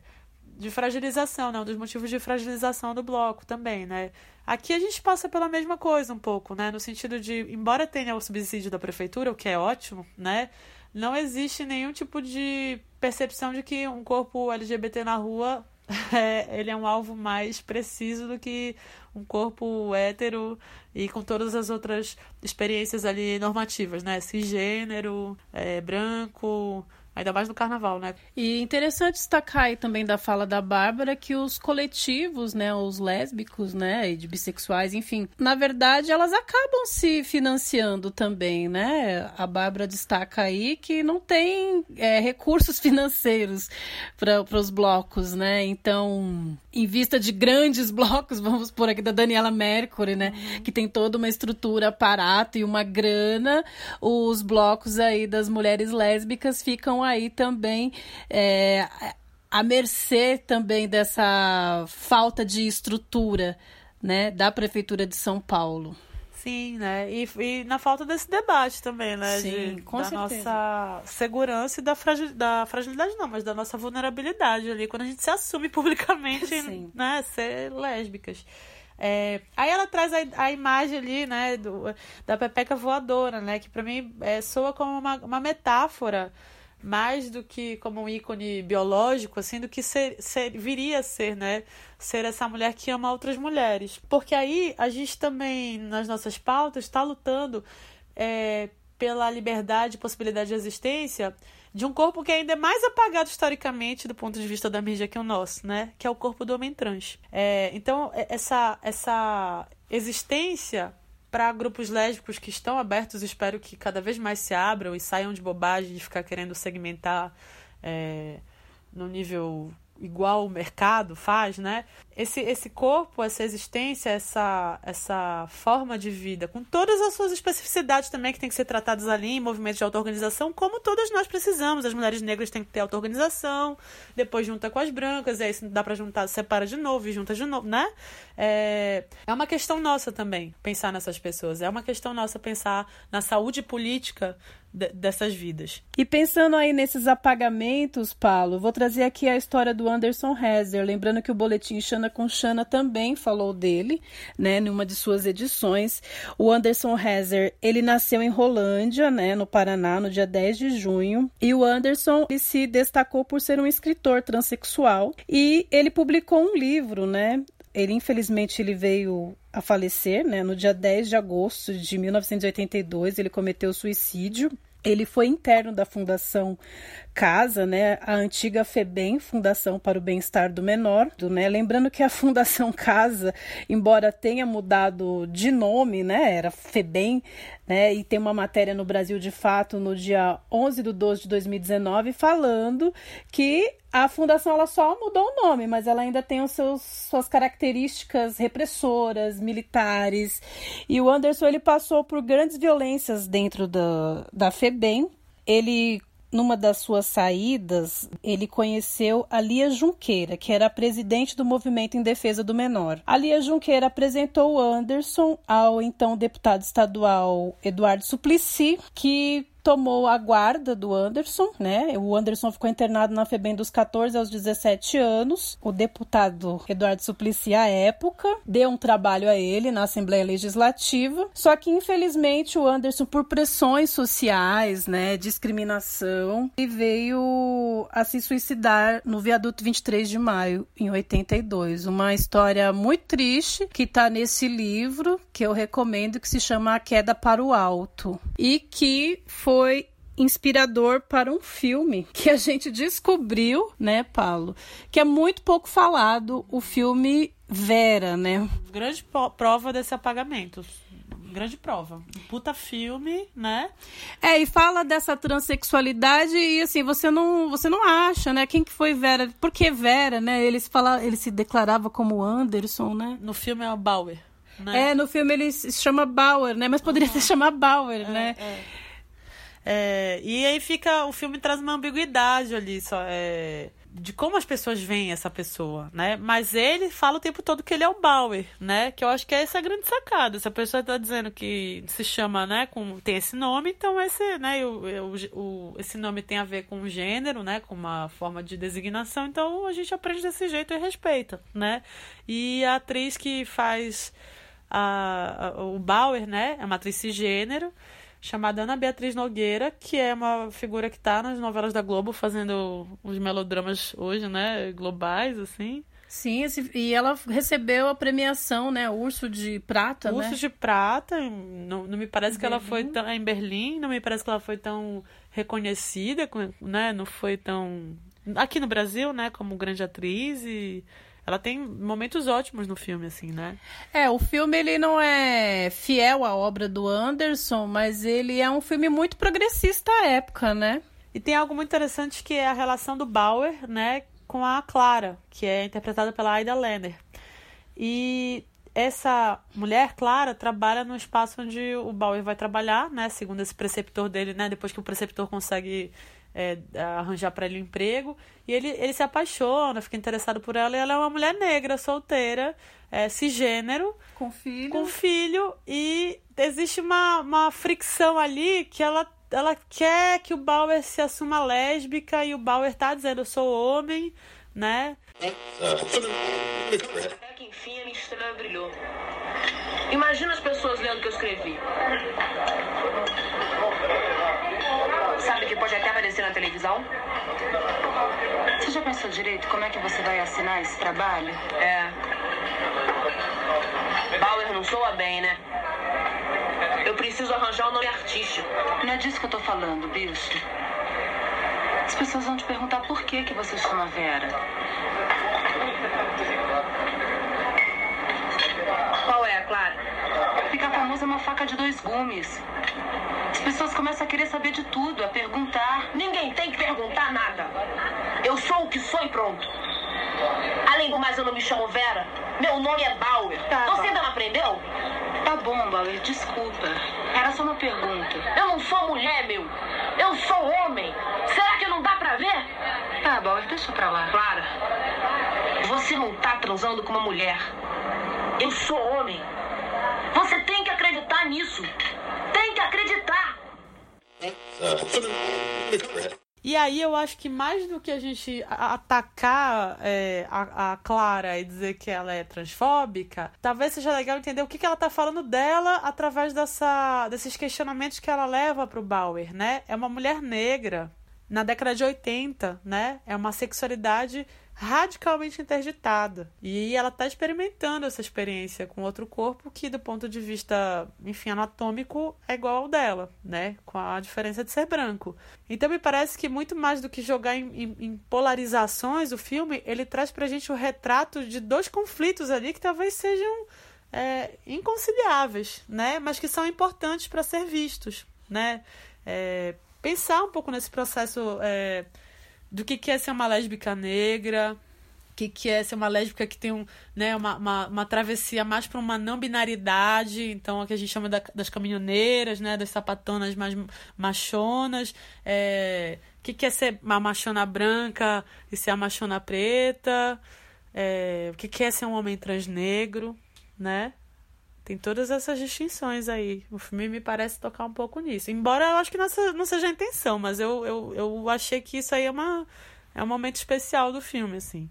de fragilização, né? Um dos motivos de fragilização do bloco também, né? Aqui a gente passa pela mesma coisa um pouco, né? No sentido de, embora tenha o subsídio da prefeitura, o que é ótimo, né? Não existe nenhum tipo de percepção de que um corpo LGBT na rua é, ele é um alvo mais preciso do que um corpo hétero e com todas as outras experiências ali normativas, né? Cisgênero, é, branco, Ainda mais no carnaval, né? E interessante destacar aí também da fala da Bárbara que os coletivos, né, os lésbicos, né, e de bissexuais, enfim, na verdade elas acabam se financiando também, né? A Bárbara destaca aí que não tem é, recursos financeiros para os blocos, né? Então, em vista de grandes blocos, vamos por aqui da Daniela Mercury, né, uhum. que tem toda uma estrutura, aparato e uma grana, os blocos aí das mulheres lésbicas ficam aí também é, à mercê também dessa falta de estrutura né, da Prefeitura de São Paulo. Sim, né? E, e, na falta desse debate também, né? Sim, de, com da certeza. nossa segurança e da, fragil, da fragilidade, não, mas da nossa vulnerabilidade ali, quando a gente se assume publicamente, Sim. né? Ser lésbicas. É, aí ela traz a, a, imagem ali, né, do, da pepeca voadora, né? Que para mim é, soa como uma, uma metáfora mais do que como um ícone biológico, assim, do que ser, ser, viria a ser, né? Ser essa mulher que ama outras mulheres. Porque aí a gente também, nas nossas pautas, está lutando é, pela liberdade e possibilidade de existência de um corpo que ainda é mais apagado historicamente do ponto de vista da mídia que o nosso, né? Que é o corpo do homem trans. É, então, é, essa, essa existência para grupos lésbicos que estão abertos, espero que cada vez mais se abram e saiam de bobagem de ficar querendo segmentar é, no nível igual o mercado faz, né? Esse, esse corpo, essa existência, essa, essa forma de vida, com todas as suas especificidades também que tem que ser tratadas ali em movimentos de auto-organização, como todas nós precisamos. As mulheres negras têm que ter auto-organização, depois junta com as brancas, e aí se dá para juntar, separa de novo e junta de novo, né? É, é uma questão nossa também pensar nessas pessoas. É uma questão nossa pensar na saúde política dessas vidas. E pensando aí nesses apagamentos, Paulo, vou trazer aqui a história do Anderson Hezer, lembrando que o boletim Xana com Xana também falou dele, né, numa de suas edições. O Anderson Hezer, ele nasceu em Rolândia, né, no Paraná, no dia 10 de junho, e o Anderson se destacou por ser um escritor transexual e ele publicou um livro, né, ele infelizmente ele veio a falecer, né? No dia 10 de agosto de 1982, ele cometeu suicídio. Ele foi interno da Fundação Casa, né, a antiga FEBEM, Fundação para o Bem-Estar do Menor, né? Lembrando que a Fundação Casa, embora tenha mudado de nome, né, era FEBEM, né, e tem uma matéria no Brasil de Fato no dia 11 de 12 de 2019 falando que a fundação ela só mudou o nome, mas ela ainda tem os seus, suas características repressoras, militares. E o Anderson ele passou por grandes violências dentro da, da FEBEM. Ele numa das suas saídas, ele conheceu a Lia Junqueira, que era a presidente do Movimento em Defesa do Menor. A Lia Junqueira apresentou Anderson ao então deputado estadual Eduardo Suplicy, que tomou a guarda do Anderson, né? O Anderson ficou internado na FEBEM dos 14 aos 17 anos. O deputado Eduardo Suplicy, à época, deu um trabalho a ele na Assembleia Legislativa. Só que, infelizmente, o Anderson, por pressões sociais, né, discriminação, e veio a se suicidar no viaduto 23 de maio, em 82. Uma história muito triste que está nesse livro que eu recomendo, que se chama A Queda para o Alto. E que foi foi inspirador para um filme que a gente descobriu, né, Paulo, que é muito pouco falado, o filme Vera, né? Grande prova desse apagamento. Grande prova. Puta filme, né? É, e fala dessa transexualidade e assim, você não, você não acha, né? Quem que foi Vera? Por que Vera, né? Eles fala, ele se declarava como Anderson, né? No filme é o Bauer. Né? É, no filme ele se chama Bauer, né? Mas poderia uhum. se chamar Bauer, é, né? É. É, e aí fica. O filme traz uma ambiguidade ali, só. É, de como as pessoas veem essa pessoa, né? Mas ele fala o tempo todo que ele é o Bauer, né? Que eu acho que é essa grande sacada. Se a pessoa está dizendo que se chama, né? Com, tem esse nome, então esse, né? O, o, o, esse nome tem a ver com o gênero, né? Com uma forma de designação. Então a gente aprende desse jeito e respeita, né? E a atriz que faz a, a o Bauer, né? É uma atriz cisgênero chamada Ana Beatriz Nogueira, que é uma figura que está nas novelas da Globo fazendo os melodramas hoje, né, globais, assim. Sim, esse, e ela recebeu a premiação, né? Urso de Prata, Urso né? de Prata, não, não me parece que ela foi tão. Em Berlim, não me parece que ela foi tão reconhecida, né? Não foi tão. Aqui no Brasil, né? Como grande atriz e ela tem momentos ótimos no filme, assim, né? É, o filme ele não é fiel à obra do Anderson, mas ele é um filme muito progressista à época, né? E tem algo muito interessante que é a relação do Bauer, né, com a Clara, que é interpretada pela Aida Lerner. E essa mulher, Clara, trabalha no espaço onde o Bauer vai trabalhar, né, segundo esse preceptor dele, né, depois que o preceptor consegue é, arranjar para ele um emprego. E ele, ele se apaixona, fica interessado por ela. E ela é uma mulher negra, solteira, é, cisgênero. Com filho. Com filho. E existe uma, uma fricção ali que ela, ela quer que o Bauer se assuma lésbica. E o Bauer tá dizendo: Eu sou homem, né? Até que enfim a minha estrela brilhou. Imagina as pessoas lendo o que eu escrevi. Sabe que pode até aparecer na televisão? Você já pensou direito como é que você vai assinar esse trabalho? É. Bauer não soa bem, né? Eu preciso arranjar um nome artístico. Não é disso que eu tô falando, bicho. As pessoas vão te perguntar por que, que você chama Vera. Qual é, Clara? Ficar famosa é uma faca de dois gumes. As pessoas começam a querer saber de tudo, a perguntar. Ninguém tem que perguntar nada. Eu sou o que sou e pronto. Além do mais, eu não me chamo Vera. Meu nome é Bauer. Tá, Você ainda não aprendeu? Tá bom, Bauer, desculpa. Era só uma pergunta. Eu não sou mulher, meu. Eu sou homem. Será que não dá pra ver? Tá, Bauer, deixa pra lá. Clara, você não tá transando com uma mulher. Eu sou homem. Você tem que acreditar nisso. Tem que acreditar. E aí eu acho que mais do que a gente atacar é, a, a, Clara e dizer que ela é transfóbica, talvez seja legal entender o que, que ela tá falando dela através dessa, desses questionamentos que ela leva pro Bauer, né? É uma mulher negra na década de 80, né? É uma sexualidade radicalmente interditada. E ela está experimentando essa experiência com outro corpo que, do ponto de vista, enfim, anatômico, é igual ao dela, né? Com a diferença de ser branco. Então me parece que muito mais do que jogar em, em, em polarizações, o filme ele traz pra gente o retrato de dois conflitos ali que talvez sejam é, inconciliáveis, né? Mas que são importantes para ser vistos, né? É, pensar um pouco nesse processo é, do que, que é ser uma lésbica negra, o que, que é ser uma lésbica que tem um, né, uma, uma, uma travessia mais para uma não binaridade, então o que a gente chama da, das caminhoneiras, né, das sapatonas mais machonas, é, o que, que é ser uma machona branca e ser a machona preta, é, o que, que é ser um homem transnegro, né? Tem todas essas distinções aí. O filme me parece tocar um pouco nisso. Embora eu acho que não, seja a intenção, mas eu, eu, eu achei que isso aí é, uma, é um momento especial do filme, assim.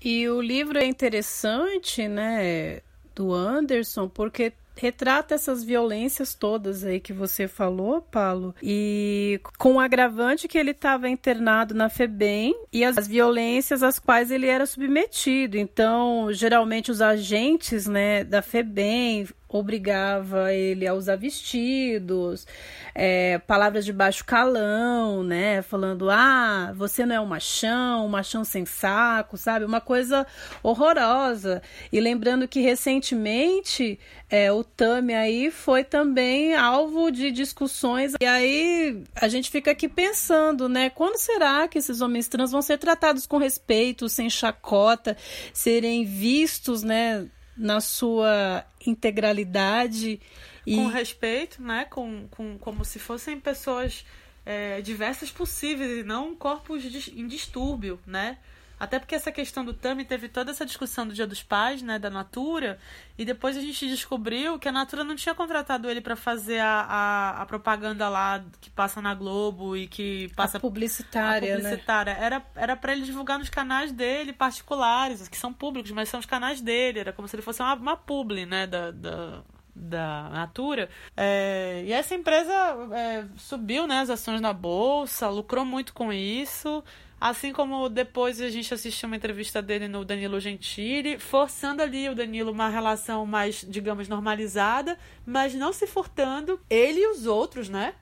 E o livro é interessante, né, do Anderson, porque retrata essas violências todas aí que você falou, Paulo, e com o agravante que ele estava internado na FEBEM e as violências às quais ele era submetido. Então, geralmente os agentes, né, da FEBEM obrigava ele a usar vestidos, é, palavras de baixo calão, né? Falando, ah, você não é um machão, um machão sem saco, sabe? Uma coisa horrorosa. E lembrando que recentemente é, o Tami aí foi também alvo de discussões. E aí a gente fica aqui pensando, né? Quando será que esses homens trans vão ser tratados com respeito, sem chacota, serem vistos, né? Na sua integralidade. E... Com respeito, né? Com, com, como se fossem pessoas é, diversas possíveis e não corpos em distúrbio, né? Até porque essa questão do Tami teve toda essa discussão do Dia dos Pais, né, da Natura, e depois a gente descobriu que a Natura não tinha contratado ele para fazer a, a, a, propaganda lá que passa na Globo e que passa a publicitária, a publicitária. Né? Era era para ele divulgar nos canais dele particulares, que são públicos, mas são os canais dele, era como se ele fosse uma, uma publi, né, da, da da Natura. É, e essa empresa é, subiu né, as ações na bolsa, lucrou muito com isso. Assim como depois a gente assistiu uma entrevista dele no Danilo Gentili, forçando ali o Danilo uma relação mais, digamos, normalizada, mas não se furtando ele e os outros, né?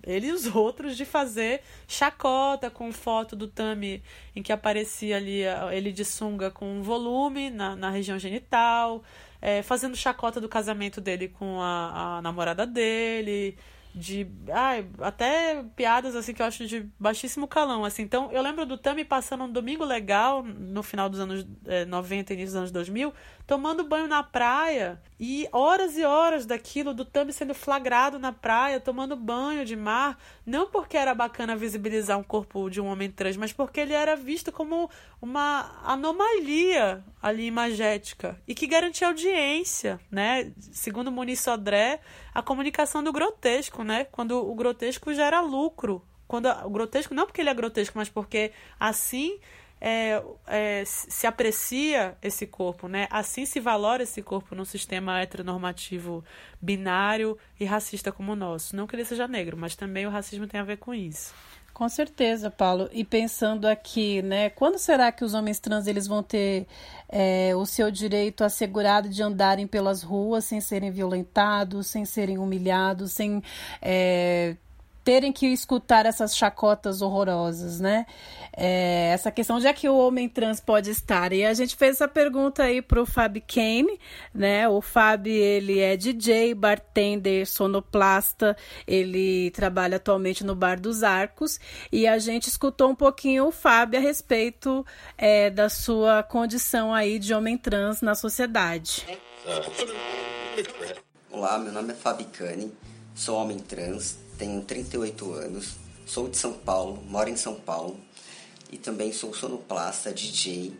Ele e os outros de fazer chacota com foto do Tami em que aparecia ali ele de sunga com um volume na, na região genital, é, fazendo chacota do casamento dele com a, a namorada dele, de ai, até piadas assim que eu acho de baixíssimo calão assim. Então eu lembro do Tami passando um domingo legal no final dos anos é, 90 início dos anos 2000 tomando banho na praia e horas e horas daquilo do Tami sendo flagrado na praia tomando banho de mar não porque era bacana visibilizar um corpo de um homem trans mas porque ele era visto como uma anomalia ali imagética e que garantia audiência né segundo Muniz Sodré a comunicação do grotesco, né? Quando o grotesco gera lucro. Quando o grotesco, não porque ele é grotesco, mas porque assim é, é, se aprecia esse corpo, né? Assim se valora esse corpo num sistema heteronormativo binário e racista como o nosso. Não que ele seja negro, mas também o racismo tem a ver com isso. Com certeza, Paulo. E pensando aqui, né? Quando será que os homens trans eles vão ter é, o seu direito assegurado de andarem pelas ruas sem serem violentados, sem serem humilhados, sem é, terem que escutar essas chacotas horrorosas, né? É, essa questão de é que o homem trans pode estar. E a gente fez essa pergunta aí pro Fab Kane, né? O Fab, ele é DJ, bartender, sonoplasta, ele trabalha atualmente no Bar dos Arcos e a gente escutou um pouquinho o Fab a respeito é, da sua condição aí de homem trans na sociedade. Olá, meu nome é Fabi Kane, sou homem trans, tenho 38 anos, sou de São Paulo, moro em São Paulo e também sou sonoplasta, DJ,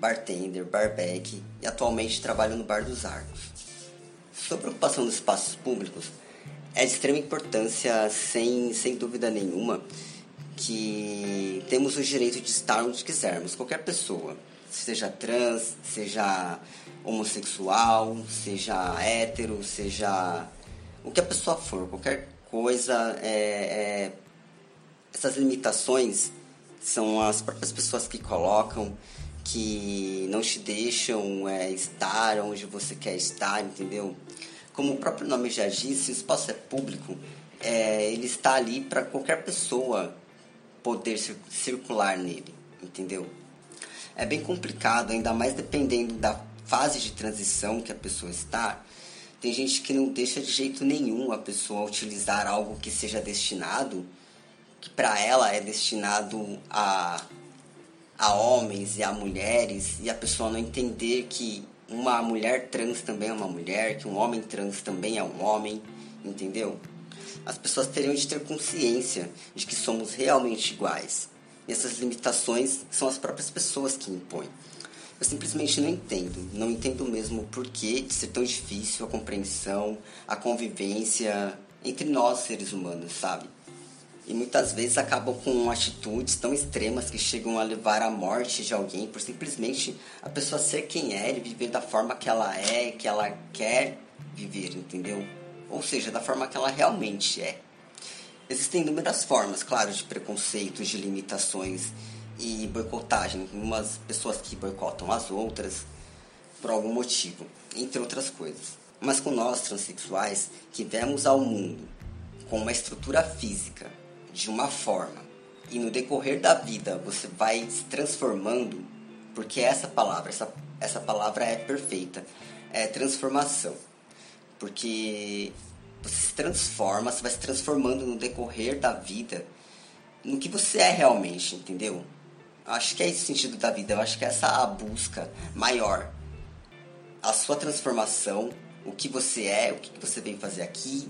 bartender, barback e atualmente trabalho no Bar dos Arcos. Sobre a ocupação dos espaços públicos, é de extrema importância, sem, sem dúvida nenhuma, que temos o direito de estar onde quisermos, qualquer pessoa, seja trans, seja homossexual, seja hétero, seja o que a pessoa for, qualquer coisa, é, é, essas limitações são as próprias pessoas que colocam, que não te deixam é, estar onde você quer estar, entendeu? Como o próprio nome já disse, o espaço é público, é, ele está ali para qualquer pessoa poder circular nele, entendeu? É bem complicado, ainda mais dependendo da fase de transição que a pessoa está, tem gente que não deixa de jeito nenhum a pessoa utilizar algo que seja destinado, que para ela é destinado a, a homens e a mulheres, e a pessoa não entender que uma mulher trans também é uma mulher, que um homem trans também é um homem, entendeu? As pessoas teriam de ter consciência de que somos realmente iguais. E essas limitações são as próprias pessoas que impõem. Eu simplesmente não entendo. Não entendo mesmo o porquê de ser tão difícil a compreensão, a convivência entre nós seres humanos, sabe? E muitas vezes acabam com atitudes tão extremas que chegam a levar à morte de alguém por simplesmente a pessoa ser quem é e viver da forma que ela é, que ela quer viver, entendeu? Ou seja, da forma que ela realmente é. Existem inúmeras formas, claro, de preconceitos, de limitações e boicotagem. Umas pessoas que boicotam as outras por algum motivo, entre outras coisas. Mas com nós, transexuais, que vemos ao mundo com uma estrutura física de uma forma e no decorrer da vida você vai se transformando, porque essa palavra, essa, essa palavra é perfeita, é transformação. Porque você se transforma, você vai se transformando no decorrer da vida no que você é realmente, entendeu? Acho que é esse o sentido da vida, eu acho que é essa a busca maior. A sua transformação, o que você é, o que você veio fazer aqui,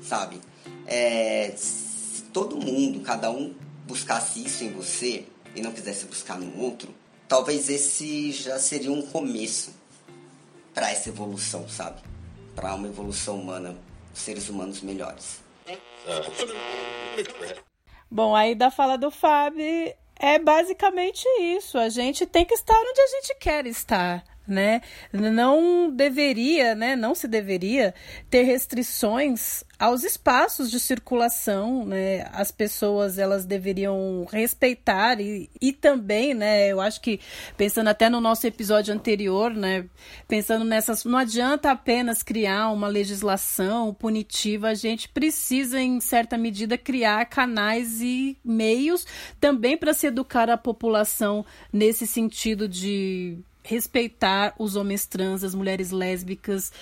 sabe? É, se todo mundo, cada um buscasse isso em você e não quisesse buscar no outro, talvez esse já seria um começo para essa evolução, sabe? Para uma evolução humana seres humanos melhores. Bom, aí da fala do Fábio é basicamente isso. A gente tem que estar onde a gente quer estar né? Não deveria, né? Não se deveria ter restrições aos espaços de circulação, né? As pessoas elas deveriam respeitar e, e também, né? Eu acho que pensando até no nosso episódio anterior, né? Pensando nessas, não adianta apenas criar uma legislação punitiva, a gente precisa em certa medida criar canais e meios também para se educar a população nesse sentido de respeitar os homens trans, as mulheres lésbicas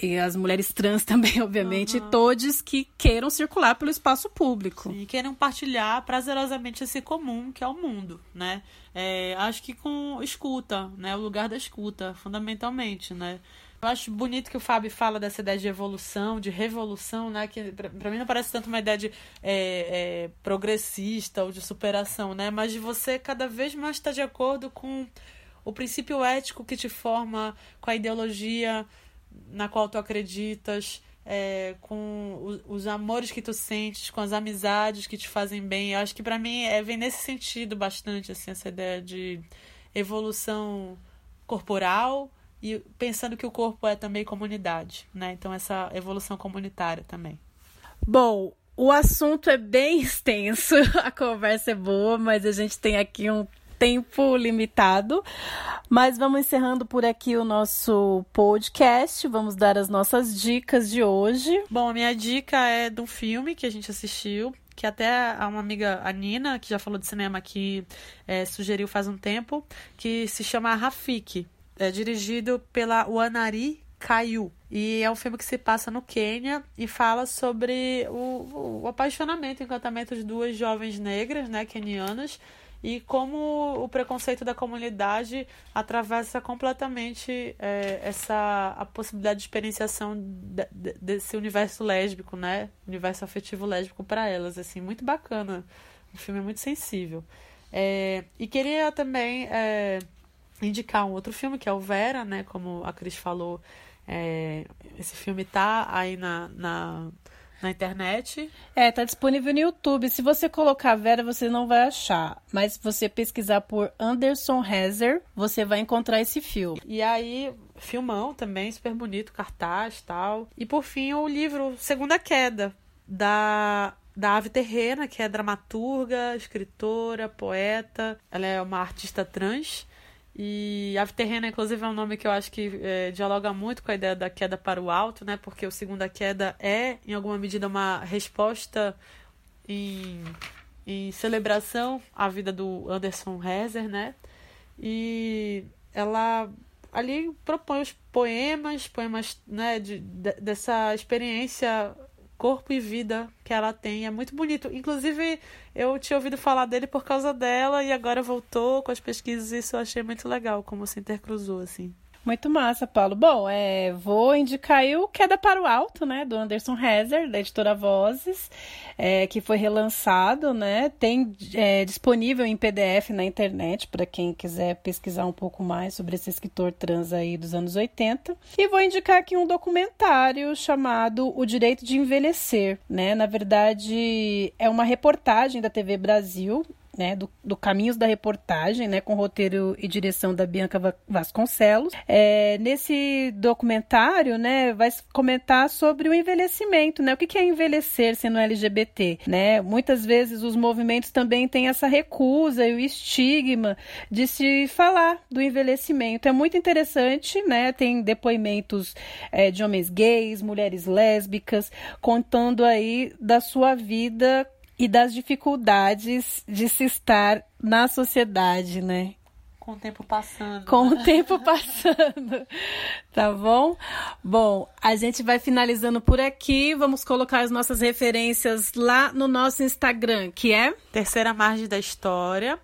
e as mulheres trans também, obviamente, uhum. todos que queiram circular pelo espaço público. E queiram partilhar prazerosamente esse comum que é o mundo, né? É, acho que com escuta, né? O lugar da escuta, fundamentalmente, né? Eu acho bonito que o Fábio fala dessa ideia de evolução, de revolução, né? Que para mim não parece tanto uma ideia de é, é, progressista ou de superação, né? Mas de você cada vez mais estar de acordo com o princípio ético que te forma, com a ideologia na qual tu acreditas, é, com os, os, amores que tu sentes, com as amizades que te fazem bem. Eu acho que para mim é, vem nesse sentido bastante assim essa ideia de evolução corporal e pensando que o corpo é também comunidade, né? Então essa evolução comunitária também. Bom, o assunto é bem extenso, a conversa é boa, mas a gente tem aqui um tempo limitado. Mas vamos encerrando por aqui o nosso podcast. Vamos dar as nossas dicas de hoje. Bom, a minha dica é de um filme que a gente assistiu. Que até uma amiga, a Nina, que já falou de cinema aqui, é, sugeriu faz um tempo, que se chama Rafiki. É dirigido pela Wanari Kayu. E é um filme que se passa no Quênia e fala sobre o, o apaixonamento, o encantamento de duas jovens negras, né, quenianas, e como o preconceito da comunidade atravessa completamente é, essa a possibilidade de experienciação de, de, desse universo lésbico, né? Universo afetivo lésbico para elas, assim, muito bacana. Um filme muito sensível. É, e queria também é, indicar um outro filme que é o Vera, né? Como a Cris falou, é, esse filme tá aí na, na na internet. É, tá disponível no YouTube. Se você colocar Vera, você não vai achar. Mas se você pesquisar por Anderson Hezer, você vai encontrar esse filme. E aí, filmão também, super bonito, cartaz tal. E por fim, o livro Segunda Queda, da da Ave Terrena, que é dramaturga, escritora, poeta. Ela é uma artista trans. E Ave Terrena, inclusive, é um nome que eu acho que é, dialoga muito com a ideia da queda para o alto, né? Porque o Segunda Queda é, em alguma medida, uma resposta em, em celebração à vida do Anderson Rezer, né? E ela ali propõe os poemas, poemas né, de, de, dessa experiência corpo e vida que ela tem. É muito bonito. Inclusive, eu tinha ouvido falar dele por causa dela e agora voltou com as pesquisas isso eu achei muito legal, como se intercruzou, assim. Muito massa, Paulo. Bom, é, vou indicar o Queda para o Alto, né, do Anderson Rezer, da editora Vozes, é, que foi relançado, né, tem é, disponível em PDF na internet para quem quiser pesquisar um pouco mais sobre esse escritor trans aí dos anos 80. E vou indicar aqui um documentário chamado O Direito de Envelhecer, né, na verdade é uma reportagem da TV Brasil, né, do, do Caminhos da Reportagem, né, com roteiro e direção da Bianca Vasconcelos. É, nesse documentário, né, vai comentar sobre o envelhecimento, né, o que é envelhecer sendo LGBT, né? Muitas vezes os movimentos também têm essa recusa e o estigma de se falar do envelhecimento. É muito interessante, né? Tem depoimentos é, de homens gays, mulheres lésbicas, contando aí da sua vida e das dificuldades de se estar na sociedade, né? Com o tempo passando. Com o tempo passando. tá bom? Bom, a gente vai finalizando por aqui. Vamos colocar as nossas referências lá no nosso Instagram, que é Terceira Margem da História.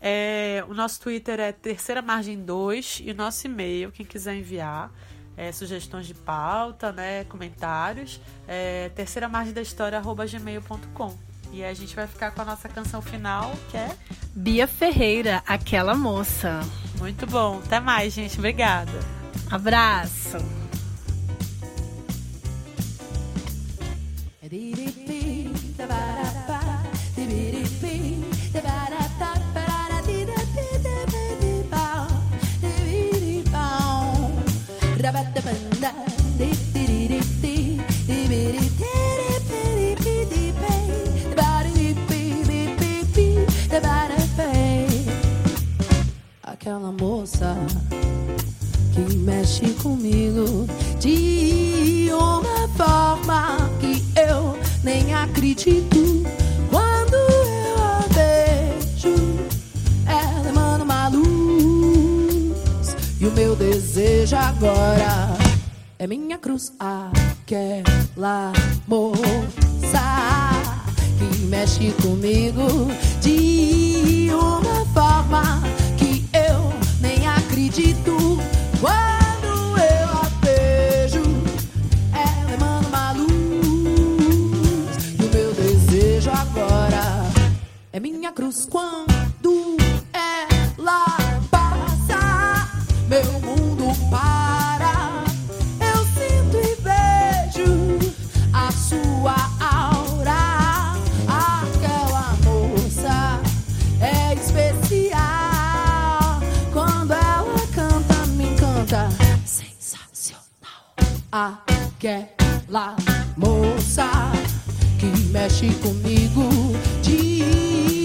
É, o nosso Twitter é Terceira Margem 2 e o nosso e-mail, quem quiser enviar. É, sugestões de pauta, né, comentários, é, terceira margem da história, arroba gmail.com. E a gente vai ficar com a nossa canção final, que é Bia Ferreira, aquela moça. Muito bom. Até mais, gente. Obrigada. Abraço. Aquela moça que mexe comigo de uma forma que eu nem acredito. Quando eu a vejo, ela emana uma luz. E o meu desejo agora é minha cruz. Aquela moça que mexe comigo de uma forma acredito quando eu a vejo. Ela emana uma luz. E o meu desejo agora é minha cruz quando aquela moça que mexe comigo de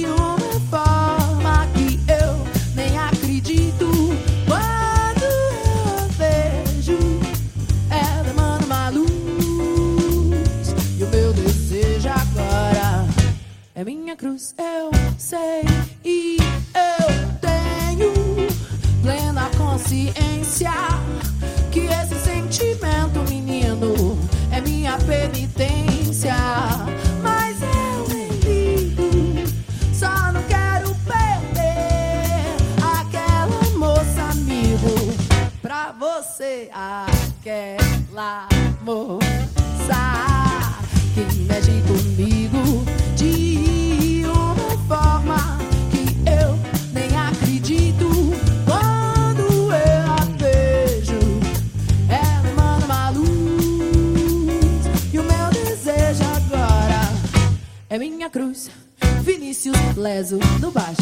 aquela moça que mexe comigo de uma forma que eu nem acredito. Quando eu a vejo, ela emana uma luz. E o meu desejo agora é minha cruz. Vinícius Leso no baixo.